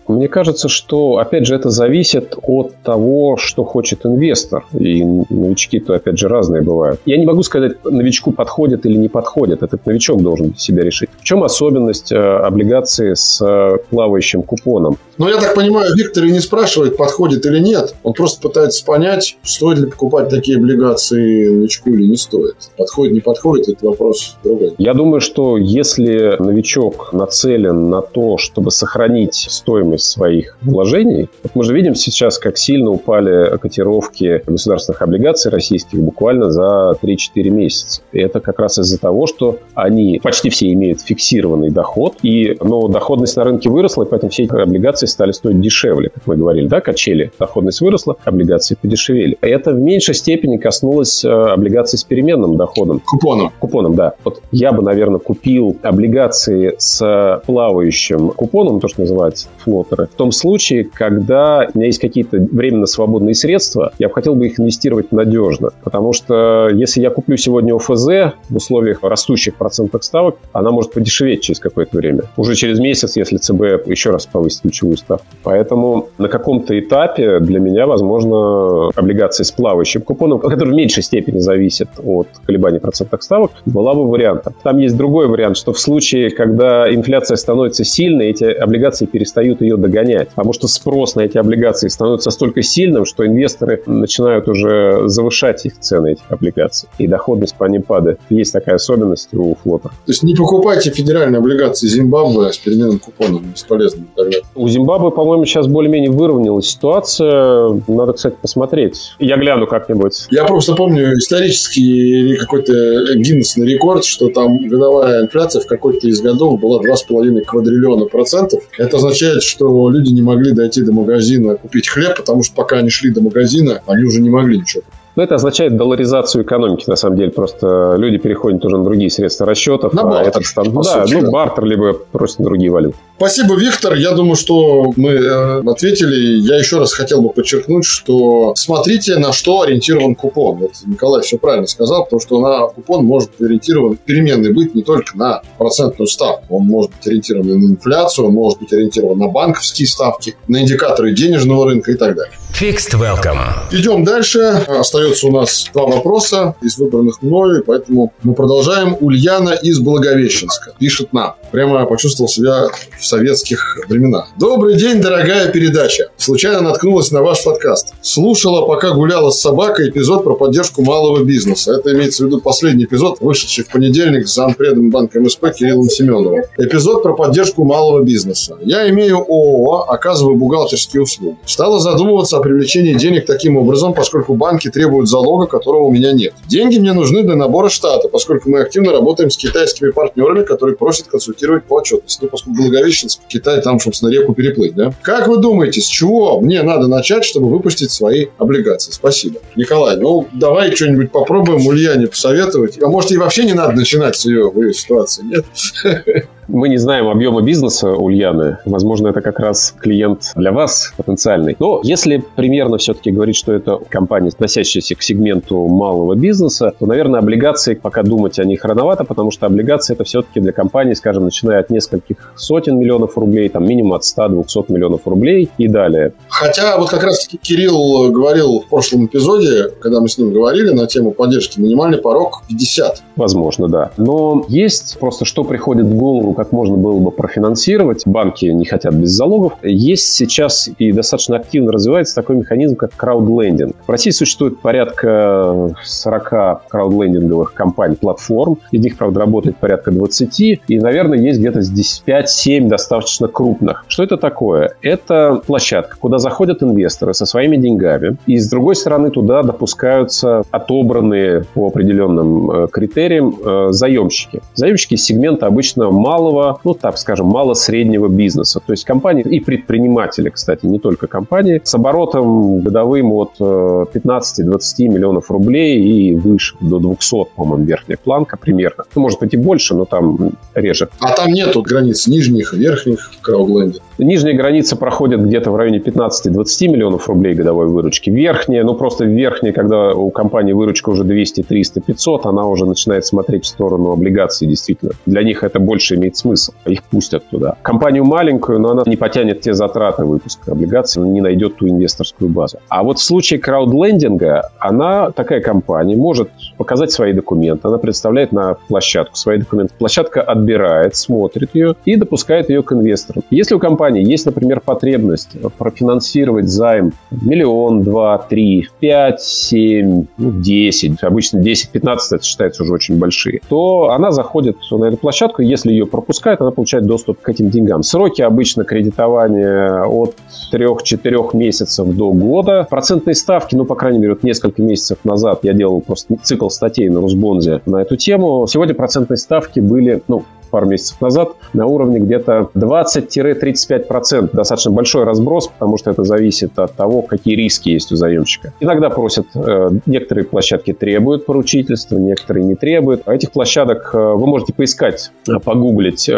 Мне кажется, что, опять же, это зависит от того, что хочет инвестор. И новички-то, опять же, разные бывают. Я не могу сказать, новичку подходит или не подходит. Этот новичок должен себя решить. В чем особенность э, облигации с э, плавающим купоном? Ну, я так понимаю, Виктор и не спрашивает, подходит или нет. Он просто пытается понять, стоит ли покупать такие облигации новичку или не стоит. Подходит, не подходит, это вопрос другой. Я думаю, что если новичок нацелен на то, чтобы сохранить стоимость своих вложений, вот мы же видим сейчас, как сильно упали котировки государственных облигаций российских буквально за 3-4 месяца. И это как раз из-за того, что они почти все имеют фиксированный доход, и, но доходность на рынке выросла, и поэтому все эти облигации стали стоить дешевле, как мы говорили, да, качели. Доходность выросла, облигации подешевели. Это в меньшей степени коснулось э, облигаций с переменным доходом. Купоном. Купоном, да. Вот я бы, наверное, купил облигации с плавающим купоном, то, что называется флотеры, в том случае, когда у меня есть какие-то временно свободные средства, я бы хотел бы их инвестировать на надежно. Потому что если я куплю сегодня ОФЗ в условиях растущих процентных ставок, она может подешеветь через какое-то время. Уже через месяц, если ЦБ еще раз повысит ключевую ставку. Поэтому на каком-то этапе для меня, возможно, облигации с плавающим купоном, который в меньшей степени зависит от колебаний процентных ставок, была бы вариантом. Там есть другой вариант, что в случае, когда инфляция становится сильной, эти облигации перестают ее догонять, потому что спрос на эти облигации становится настолько сильным, что инвесторы начинают уже завышать их цены этих облигаций, и доходность по ним падает. Есть такая особенность у флота. То есть не покупайте федеральные облигации Зимбабве с переменным купоном, бесполезно тогда. У Зимбабве, по-моему, сейчас более-менее выровнялась ситуация. Надо, кстати, посмотреть. Я гляну как-нибудь. Я просто помню исторический какой-то Гиннесный рекорд, что там годовая инфляция в какой-то из годов была 2,5 квадриллиона процентов. Это означает, что люди не могли дойти до магазина купить хлеб, потому что пока они шли до магазина, они уже не могли ничего но это означает долларизацию экономики, на самом деле. Просто люди переходят уже на другие средства расчетов. На а бартер. Этот стан... Да, сути, ну, да. бартер, либо просто на другие валюты. Спасибо, Виктор. Я думаю, что мы э, ответили. Я еще раз хотел бы подчеркнуть, что смотрите, на что ориентирован купон. Вот Николай все правильно сказал, потому что на купон может ориентирован переменный быть не только на процентную ставку. Он может быть ориентирован на инфляцию, он может быть ориентирован на банковские ставки, на индикаторы денежного рынка и так далее. Fixed Welcome. Идем дальше. Остается у нас два вопроса из выбранных мною, поэтому мы продолжаем. Ульяна из Благовещенска пишет нам. Прямо почувствовал себя в советских временах. Добрый день, дорогая передача. Случайно наткнулась на ваш подкаст. Слушала, пока гуляла с собакой, эпизод про поддержку малого бизнеса. Это имеется в виду последний эпизод, вышедший в понедельник с зампредом банка МСП Кириллом Семеновым. Эпизод про поддержку малого бизнеса. Я имею ООО, оказываю бухгалтерские услуги. Стала задумываться привлечение денег таким образом, поскольку банки требуют залога, которого у меня нет. Деньги мне нужны для набора штата, поскольку мы активно работаем с китайскими партнерами, которые просят консультировать по отчетности. Ну, поскольку Благовещенск, Китай, там, собственно, реку переплыть, да? Как вы думаете, с чего мне надо начать, чтобы выпустить свои облигации? Спасибо. Николай, ну, давай что-нибудь попробуем Ульяне посоветовать. А может, и вообще не надо начинать с ее, в ее ситуации, нет? Мы не знаем объема бизнеса Ульяны. Возможно, это как раз клиент для вас потенциальный. Но если примерно все-таки говорить, что это компания, относящаяся к сегменту малого бизнеса, то, наверное, облигации пока думать о них рановато, потому что облигации это все-таки для компании, скажем, начиная от нескольких сотен миллионов рублей, там минимум от 100-200 миллионов рублей и далее. Хотя вот как раз-таки Кирилл говорил в прошлом эпизоде, когда мы с ним говорили на тему поддержки, минимальный порог 50. Возможно, да. Но есть просто что приходит в голову, как можно было бы профинансировать. Банки не хотят без залогов. Есть сейчас и достаточно активно развивается такой механизм, как краудлендинг. В России существует порядка 40 краудлендинговых компаний, платформ. Из них, правда, работает порядка 20. И, наверное, есть где-то 5-7 достаточно крупных. Что это такое? Это площадка, куда заходят инвесторы со своими деньгами. И, с другой стороны, туда допускаются отобранные по определенным э, критериям э, заемщики. Заемщики сегмента обычно малого малого, ну так скажем, мало-среднего бизнеса. То есть компании и предприниматели, кстати, не только компании, с оборотом годовым от 15-20 э, миллионов рублей и выше, до 200, по-моему, верхняя планка примерно. Ну, может быть и больше, но там реже. А там нету границ нижних, верхних в краудленде? Нижняя граница проходит где-то в районе 15-20 миллионов рублей годовой выручки. Верхняя, ну просто верхняя, когда у компании выручка уже 200, 300, 500, она уже начинает смотреть в сторону облигаций, действительно. Для них это больше имеет смысл. Их пустят туда. Компанию маленькую, но она не потянет те затраты выпуска облигаций, не найдет ту инвесторскую базу. А вот в случае краудлендинга, она, такая компания, может показать свои документы. Она представляет на площадку свои документы. Площадка отбирает, смотрит ее и допускает ее к инвесторам. Если у компании есть, например, потребность профинансировать займ миллион, два, три, пять, семь, ну, десять, обычно 10-15 это считается уже очень большие, то она заходит на эту площадку, если ее пропускают, запускает, она получает доступ к этим деньгам. Сроки обычно кредитования от 3-4 месяцев до года. Процентные ставки, ну, по крайней мере, вот несколько месяцев назад я делал просто цикл статей на Русбонзе на эту тему. Сегодня процентные ставки были, ну, пару месяцев назад на уровне где-то 20-35%. Достаточно большой разброс, потому что это зависит от того, какие риски есть у заемщика. Иногда просят, э, некоторые площадки требуют поручительства, некоторые не требуют. А этих площадок э, вы можете поискать, э, погуглить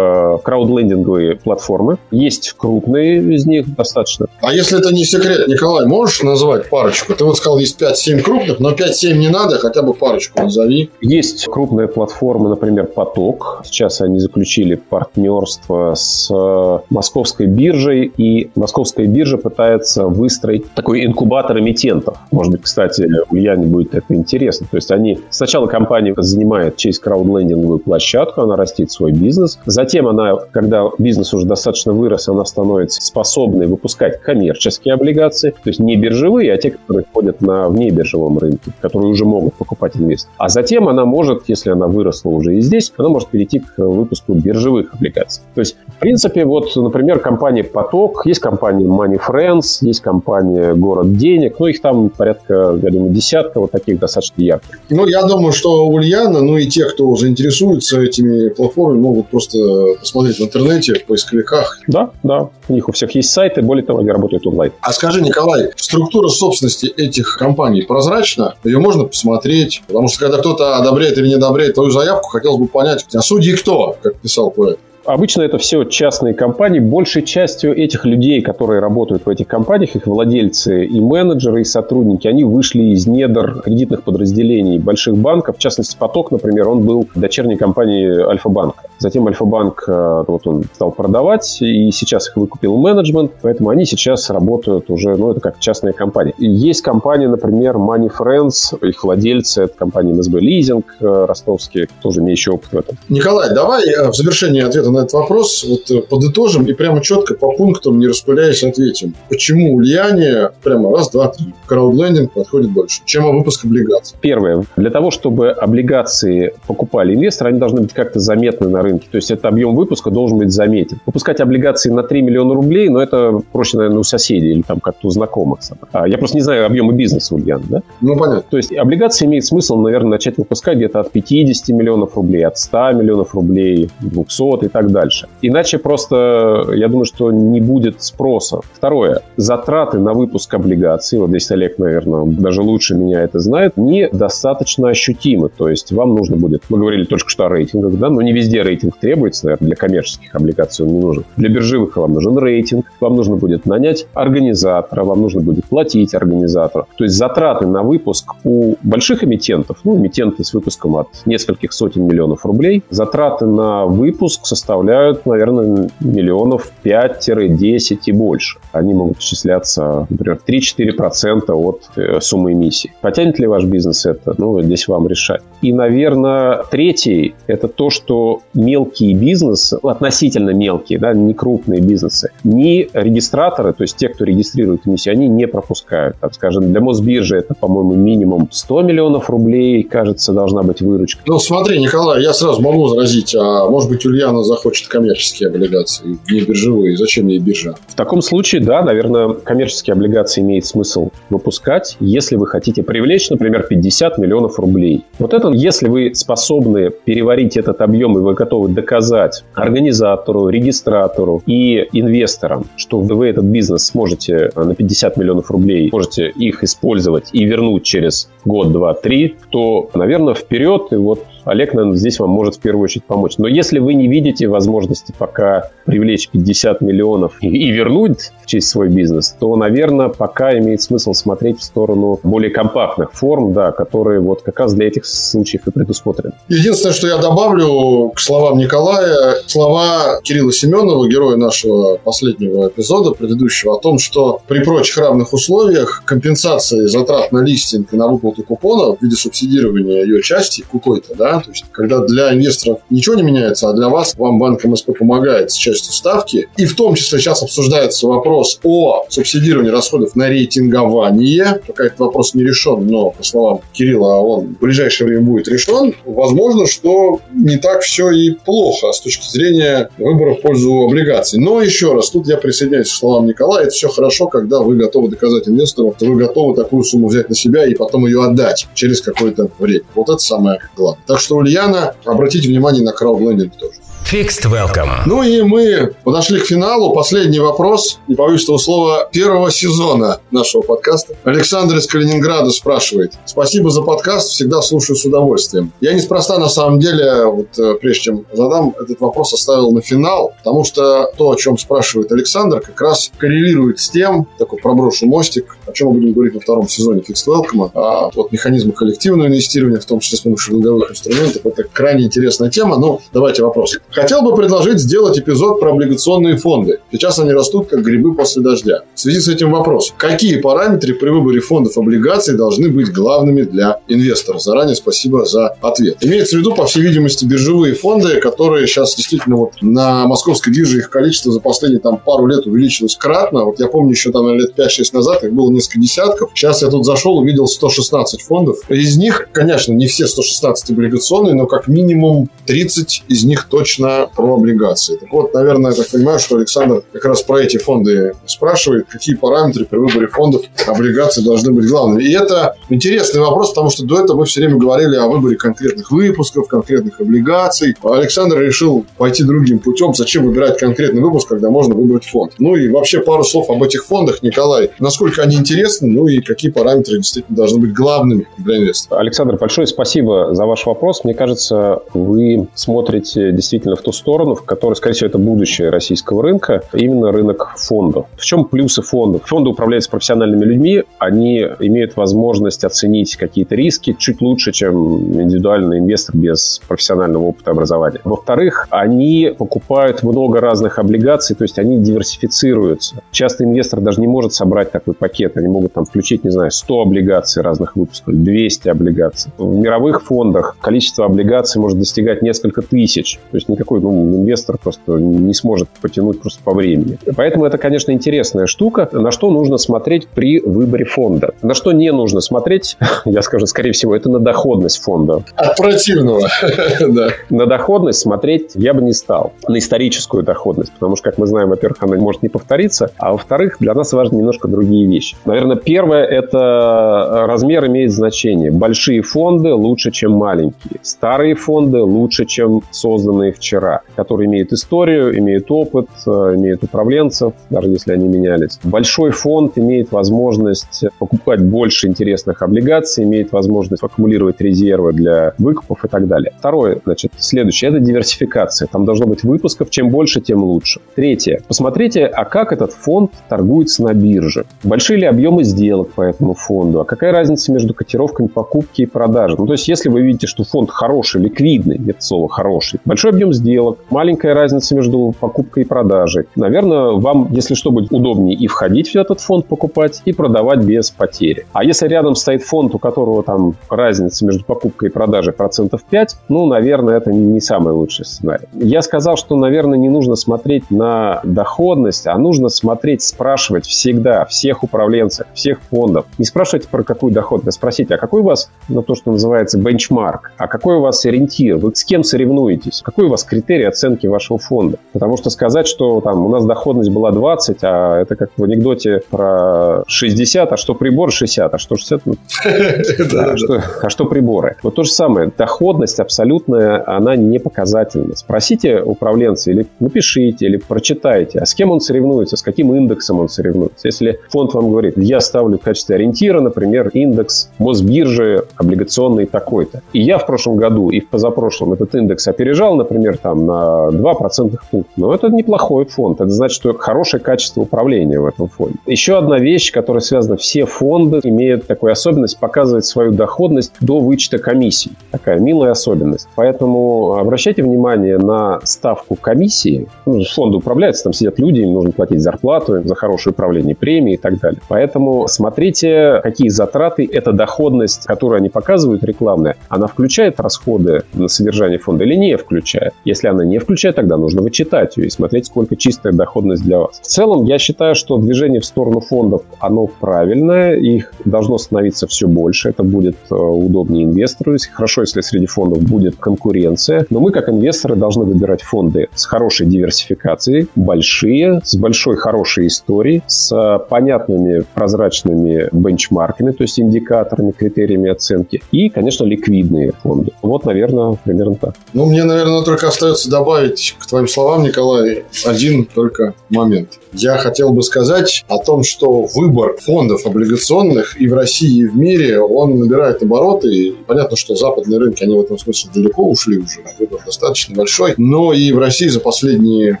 краудлендинговые платформы. Есть крупные из них достаточно. А если это не секрет, Николай, можешь назвать парочку? Ты вот сказал, есть 5-7 крупных, но 5-7 не надо, хотя бы парочку назови. Есть крупные платформы, например, Поток. Сейчас они они заключили партнерство с э, московской биржей, и московская биржа пытается выстроить такой инкубатор эмитентов. Может быть, кстати, Ульяне будет это интересно. То есть они сначала компания занимает через краудлендинговую площадку, она растит свой бизнес. Затем она, когда бизнес уже достаточно вырос, она становится способной выпускать коммерческие облигации, то есть не биржевые, а те, которые ходят на внебиржевом рынке, которые уже могут покупать инвесторы. А затем она может, если она выросла уже и здесь, она может перейти к выпуску биржевых облигаций. То есть, в принципе, вот, например, компания «Поток», есть компания Money Friends, есть компания «Город денег», ну, их там порядка, я думаю, десятка вот таких достаточно ярких. Ну, я думаю, что Ульяна, ну и те, кто заинтересуется этими платформами, могут просто посмотреть в интернете, в поисковиках. Да, да. У них у всех есть сайты, более того, они работают онлайн. А скажи, Николай, структура собственности этих компаний прозрачна? Ее можно посмотреть? Потому что когда кто-то одобряет или не одобряет твою заявку, хотелось бы понять, а судьи кто, как писал поэт? Обычно это все частные компании. Большей частью этих людей, которые работают в этих компаниях, их владельцы и менеджеры, и сотрудники, они вышли из недр кредитных подразделений больших банков. В частности, «Поток», например, он был дочерней компанией Альфа-банка. Затем Альфа-банк, э, вот он стал продавать, и сейчас их выкупил менеджмент, поэтому они сейчас работают уже, ну, это как частная компания. И есть компания, например, Money Friends, их владельцы, это компания МСБ Лизинг, э, ростовские, тоже имеющие опыт в этом. Николай, давай э, в завершении ответа на этот вопрос вот подытожим и прямо четко по пунктам, не распыляясь, ответим. Почему Ульяне прямо раз, два, три краудлендинг подходит больше, чем выпуск облигаций? Первое. Для того, чтобы облигации покупали инвесторы, они должны быть как-то заметны на рынке. То есть это объем выпуска должен быть заметен. Выпускать облигации на 3 миллиона рублей, но это проще, наверное, у соседей или там как-то у знакомых. А, я просто не знаю объемы бизнеса Ульян, да? Ну, понятно. То есть облигации имеет смысл, наверное, начать выпускать где-то от 50 миллионов рублей, от 100 миллионов рублей, 200 и так дальше. Иначе просто, я думаю, что не будет спроса. Второе. Затраты на выпуск облигаций, вот здесь Олег, наверное, даже лучше меня это знает, недостаточно ощутимы. То есть вам нужно будет, мы говорили только что о рейтингах, да, но не везде рейтинг требуется, наверное, для коммерческих облигаций он не нужен. Для биржевых вам нужен рейтинг, вам нужно будет нанять организатора, вам нужно будет платить организатору. То есть затраты на выпуск у больших эмитентов, ну, эмитенты с выпуском от нескольких сотен миллионов рублей, затраты на выпуск составляют, наверное, миллионов 5-10 и больше. Они могут исчисляться, например, 3-4% от э, суммы эмиссии. Потянет ли ваш бизнес это? Ну, здесь вам решать. И, наверное, третий – это то, что мелкие бизнесы, относительно мелкие, да, не крупные бизнесы, ни регистраторы, то есть те, кто регистрирует эмиссию, они не пропускают. Там, скажем, для Мосбиржи это, по-моему, минимум 100 миллионов рублей, кажется, должна быть выручка. Ну, смотри, Николай, я сразу могу возразить, а может быть, Ульяна захочет коммерческие облигации, не биржевые, зачем ей биржа? В таком случае, да, наверное, коммерческие облигации имеет смысл выпускать, если вы хотите привлечь, например, 50 миллионов рублей. Вот это, если вы способны переварить этот объем и вы готовы доказать организатору, регистратору и инвесторам, что вы этот бизнес сможете на 50 миллионов рублей, можете их использовать и вернуть через год, два, три, то, наверное, вперед. И вот Олег, наверное, здесь вам может в первую очередь помочь. Но если вы не видите возможности пока привлечь 50 миллионов и, и вернуть честь свой бизнес, то, наверное, пока имеет смысл смотреть в сторону более компактных форм, да, которые вот как раз для этих случаев и предусмотрены. Единственное, что я добавлю к словам Николая, слова Кирилла Семенова, героя нашего последнего эпизода, предыдущего, о том, что при прочих равных условиях компенсации затрат на листинг и на выплату купона в виде субсидирования ее части какой-то, да, то есть когда для инвесторов ничего не меняется, а для вас вам банк МСП помогает с частью ставки. И в том числе сейчас обсуждается вопрос о субсидировании расходов на рейтингование. Пока этот вопрос не решен, но, по словам Кирилла, он в ближайшее время будет решен. Возможно, что не так все и плохо с точки зрения выбора в пользу облигаций. Но еще раз, тут я присоединяюсь к словам Николая. Это все хорошо, когда вы готовы доказать инвестору, что вы готовы такую сумму взять на себя и потом ее отдать через какое-то время. Вот это самое главное. Так что, Ульяна, обратите внимание на краудлендинг тоже. Fixed Welcome. Ну и мы подошли к финалу. Последний вопрос, не боюсь этого слова, первого сезона нашего подкаста. Александр из Калининграда спрашивает. Спасибо за подкаст, всегда слушаю с удовольствием. Я неспроста, на самом деле, вот э, прежде чем задам этот вопрос, оставил на финал, потому что то, о чем спрашивает Александр, как раз коррелирует с тем, такой проброшу мостик, о чем мы будем говорить во втором сезоне Fixed Welcome, а вот механизмы коллективного инвестирования, в том числе с помощью долговых инструментов, это крайне интересная тема. Ну, давайте вопрос. Хотел бы предложить сделать эпизод про облигационные фонды. Сейчас они растут, как грибы после дождя. В связи с этим вопрос. Какие параметры при выборе фондов облигаций должны быть главными для инвестора? Заранее спасибо за ответ. Имеется в виду, по всей видимости, биржевые фонды, которые сейчас действительно вот на московской бирже их количество за последние там пару лет увеличилось кратно. Вот я помню еще там лет 5-6 назад их было несколько десятков. Сейчас я тут зашел, увидел 116 фондов. Из них, конечно, не все 116 облигационные, но как минимум 30 из них точно про облигации. Так вот, наверное, я так понимаю, что Александр как раз про эти фонды спрашивает, какие параметры при выборе фондов облигаций должны быть главными. И это интересный вопрос, потому что до этого мы все время говорили о выборе конкретных выпусков, конкретных облигаций. Александр решил пойти другим путем. Зачем выбирать конкретный выпуск, когда можно выбрать фонд? Ну и вообще пару слов об этих фондах, Николай. Насколько они интересны, ну и какие параметры действительно должны быть главными для инвестора? Александр, большое спасибо за ваш вопрос. Мне кажется, вы смотрите действительно в ту сторону, в которой, скорее всего, это будущее российского рынка, именно рынок фондов. В чем плюсы фондов? Фонды управляются профессиональными людьми, они имеют возможность оценить какие-то риски чуть лучше, чем индивидуальный инвестор без профессионального опыта образования. Во-вторых, они покупают много разных облигаций, то есть они диверсифицируются. Часто инвестор даже не может собрать такой пакет. Они могут там включить, не знаю, 100 облигаций разных выпусков, 200 облигаций. В мировых фондах количество облигаций может достигать несколько тысяч. То есть никакой ну, инвестор просто не сможет потянуть просто по времени. Поэтому это, конечно, интересная штука. На что нужно смотреть при выборе фонда? На что не нужно смотреть, я скажу, скорее всего, это на доходность фонда. От противного, да. На доходность смотреть я бы не стал. На историческую доходность. Потому что, как мы знаем, во-первых, она может не повториться, а во-вторых, для нас важны немножко другие вещи. Наверное, первое – это размер имеет значение. Большие фонды лучше, чем маленькие. Старые фонды лучше, чем созданные вчера, которые имеют историю, имеют опыт, э, имеют управленцев, даже если они менялись. Большой фонд имеет возможность покупать больше интересных облигаций, имеет возможность аккумулировать резервы для выкупов и так далее. Второе, значит, следующее – это диверсификация. Там должно быть выпусков, чем больше, тем лучше. Третье. Посмотрите, а как этот фонд торгуется на бирже. Большие ли объемы сделок по этому фонду? А какая разница между котировками покупки и продажи? Ну, то есть, если вы видите, что фонд хороший, ликвидный, это слово хороший, большой объем сделок, маленькая разница между покупкой и продажей, наверное, вам, если что, будет удобнее и входить в этот фонд покупать, и продавать без потери. А если рядом стоит фонд, у которого там разница между покупкой и продажей процентов 5, ну, наверное, это не самый лучший сценарий. Я сказал, что, наверное, не нужно смотреть на доходность, а нужно смотреть, спрашивать всегда всех управленцев, всех фондов. Не спрашивайте про какую доходность, спросите, а какой у вас, ну, то, что называется бенчмарк, а какой у вас ориентир, вы с кем соревнуетесь, какой у вас критерий оценки вашего фонда. Потому что сказать, что там у нас доходность была 20, а это как в анекдоте про 60, а что прибор 60, а что 60, ну, а что приборы. Вот то же самое, доходность абсолютная, она не показательна. Спросите управленца или напишите, или прочитайте, а с кем он соревнуется, с каким индексом он соревнуется. Если фонд вам говорит, я ставлю в качестве ориентира, например, индекс Мосбиржи облигационный такой-то. И я в прошлом году и в позапрошлом этот индекс опережал, например, там на 2 процентных пункта. Но это неплохой фонд. Это значит, что хорошее качество управления в этом фонде. Еще одна вещь, которая связана, все фонды имеют такую особенность показывать свою доходность до вычета комиссий. Такая милая особенность. Поэтому обращайте внимание на ставку комиссии. Ну, фонды управляются, там сидят люди, им нужно платить зарплату за хорошее управление премии и так далее. Поэтому смотрите, какие затраты, эта доходность, которую они показывают рекламная, она включает расходы на содержание фонда или не включает. Если она не включает, тогда нужно вычитать ее и смотреть, сколько чистая доходность для вас. В целом, я считаю, что движение в сторону фондов, оно правильное, их должно становиться все больше, это будет э, удобнее инвестору. Хорошо, если среди фондов будет конкуренция, но мы, как инвесторы, должны выбирать фонды с хорошей диверсификацией, большие, с большой хорошей историей, с понятными прозрачными бенчмарками, то есть индикаторами, критериями оценки, и, конечно, ликвидные фонды. Вот, наверное, примерно так. Ну, мне, наверное, только остается добавить к твоим словам, Николай, один только момент. Я хотел бы сказать о том, что выбор фондов облигационных и в России, и в мире, он набирает обороты. И понятно, что западные рынки, они в этом смысле далеко ушли уже. Выбор достаточно большой. Но и в России за последние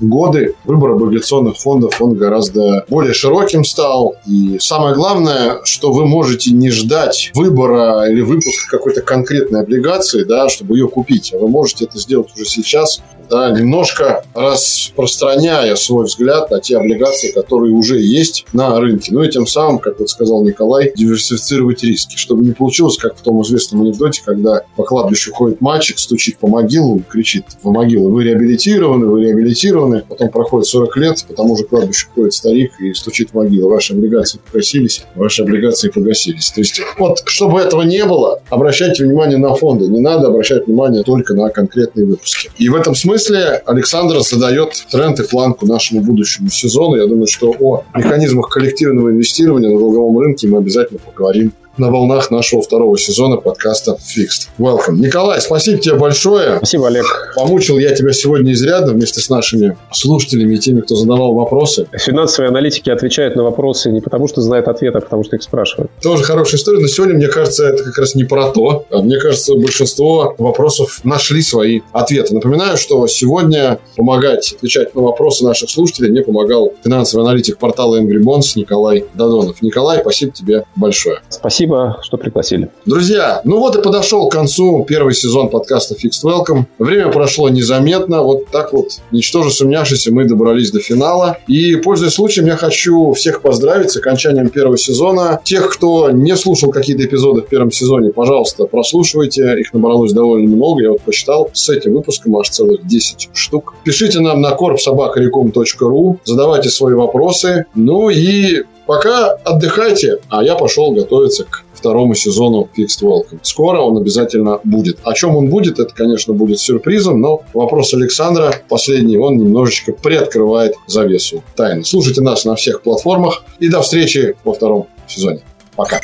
годы выбор облигационных фондов, он гораздо более широким стал. И самое главное, что вы можете не ждать выбора или выпуска какой-то конкретной облигации, да, чтобы ее купить. А вы можете это сделать уже сейчас, да, немножко распространяя свой взгляд на те облигации, которые уже есть на рынке. Ну и тем самым, как вот сказал Николай, диверсифицировать риски, чтобы не получилось, как в том известном анекдоте, когда по кладбищу ходит мальчик, стучит по могилу, кричит в могилу, вы реабилитированы, вы реабилитированы, потом проходит 40 лет, по тому же кладбищу ходит старик и стучит в могилу, ваши облигации погасились, ваши облигации погасились. То есть вот, чтобы этого не было, обращайте внимание на фонды, не надо обращать внимание только на конкретные выпуски. И в этом смысле смысле Александр задает тренд и планку нашему будущему сезону. Я думаю, что о механизмах коллективного инвестирования на долговом рынке мы обязательно поговорим на волнах нашего второго сезона подкаста Fixed. Welcome. Николай, спасибо тебе большое. Спасибо, Олег. Помучил я тебя сегодня изрядно вместе с нашими слушателями и теми, кто задавал вопросы. Финансовые аналитики отвечают на вопросы не потому, что знают ответ, а потому, что их спрашивают. Тоже хорошая история, но сегодня, мне кажется, это как раз не про то. А мне кажется, большинство вопросов нашли свои ответы. Напоминаю, что сегодня помогать отвечать на вопросы наших слушателей мне помогал финансовый аналитик портала Angry Bonds Николай Додонов. Николай, спасибо тебе большое. Спасибо Спасибо, что пригласили. Друзья, ну вот и подошел к концу первый сезон подкаста Fixed Welcome. Время прошло незаметно. Вот так вот, ничтоже сумняшися, мы добрались до финала. И, пользуясь случаем, я хочу всех поздравить с окончанием первого сезона. Тех, кто не слушал какие-то эпизоды в первом сезоне, пожалуйста, прослушивайте. Их набралось довольно много. Я вот посчитал, с этим выпуском аж целых 10 штук. Пишите нам на korpsobakarecom.ru, задавайте свои вопросы. Ну и Пока отдыхайте, а я пошел готовиться к второму сезону Fixed Welcome. Скоро он обязательно будет. О чем он будет, это, конечно, будет сюрпризом, но вопрос Александра, последний, он немножечко приоткрывает завесу тайны. Слушайте нас на всех платформах и до встречи во втором сезоне. Пока.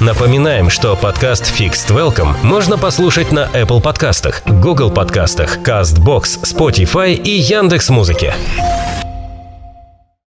Напоминаем, что подкаст Fixed Welcome можно послушать на Apple подкастах, Google подкастах, CastBox, Spotify и Яндекс.Музыке. Музыке.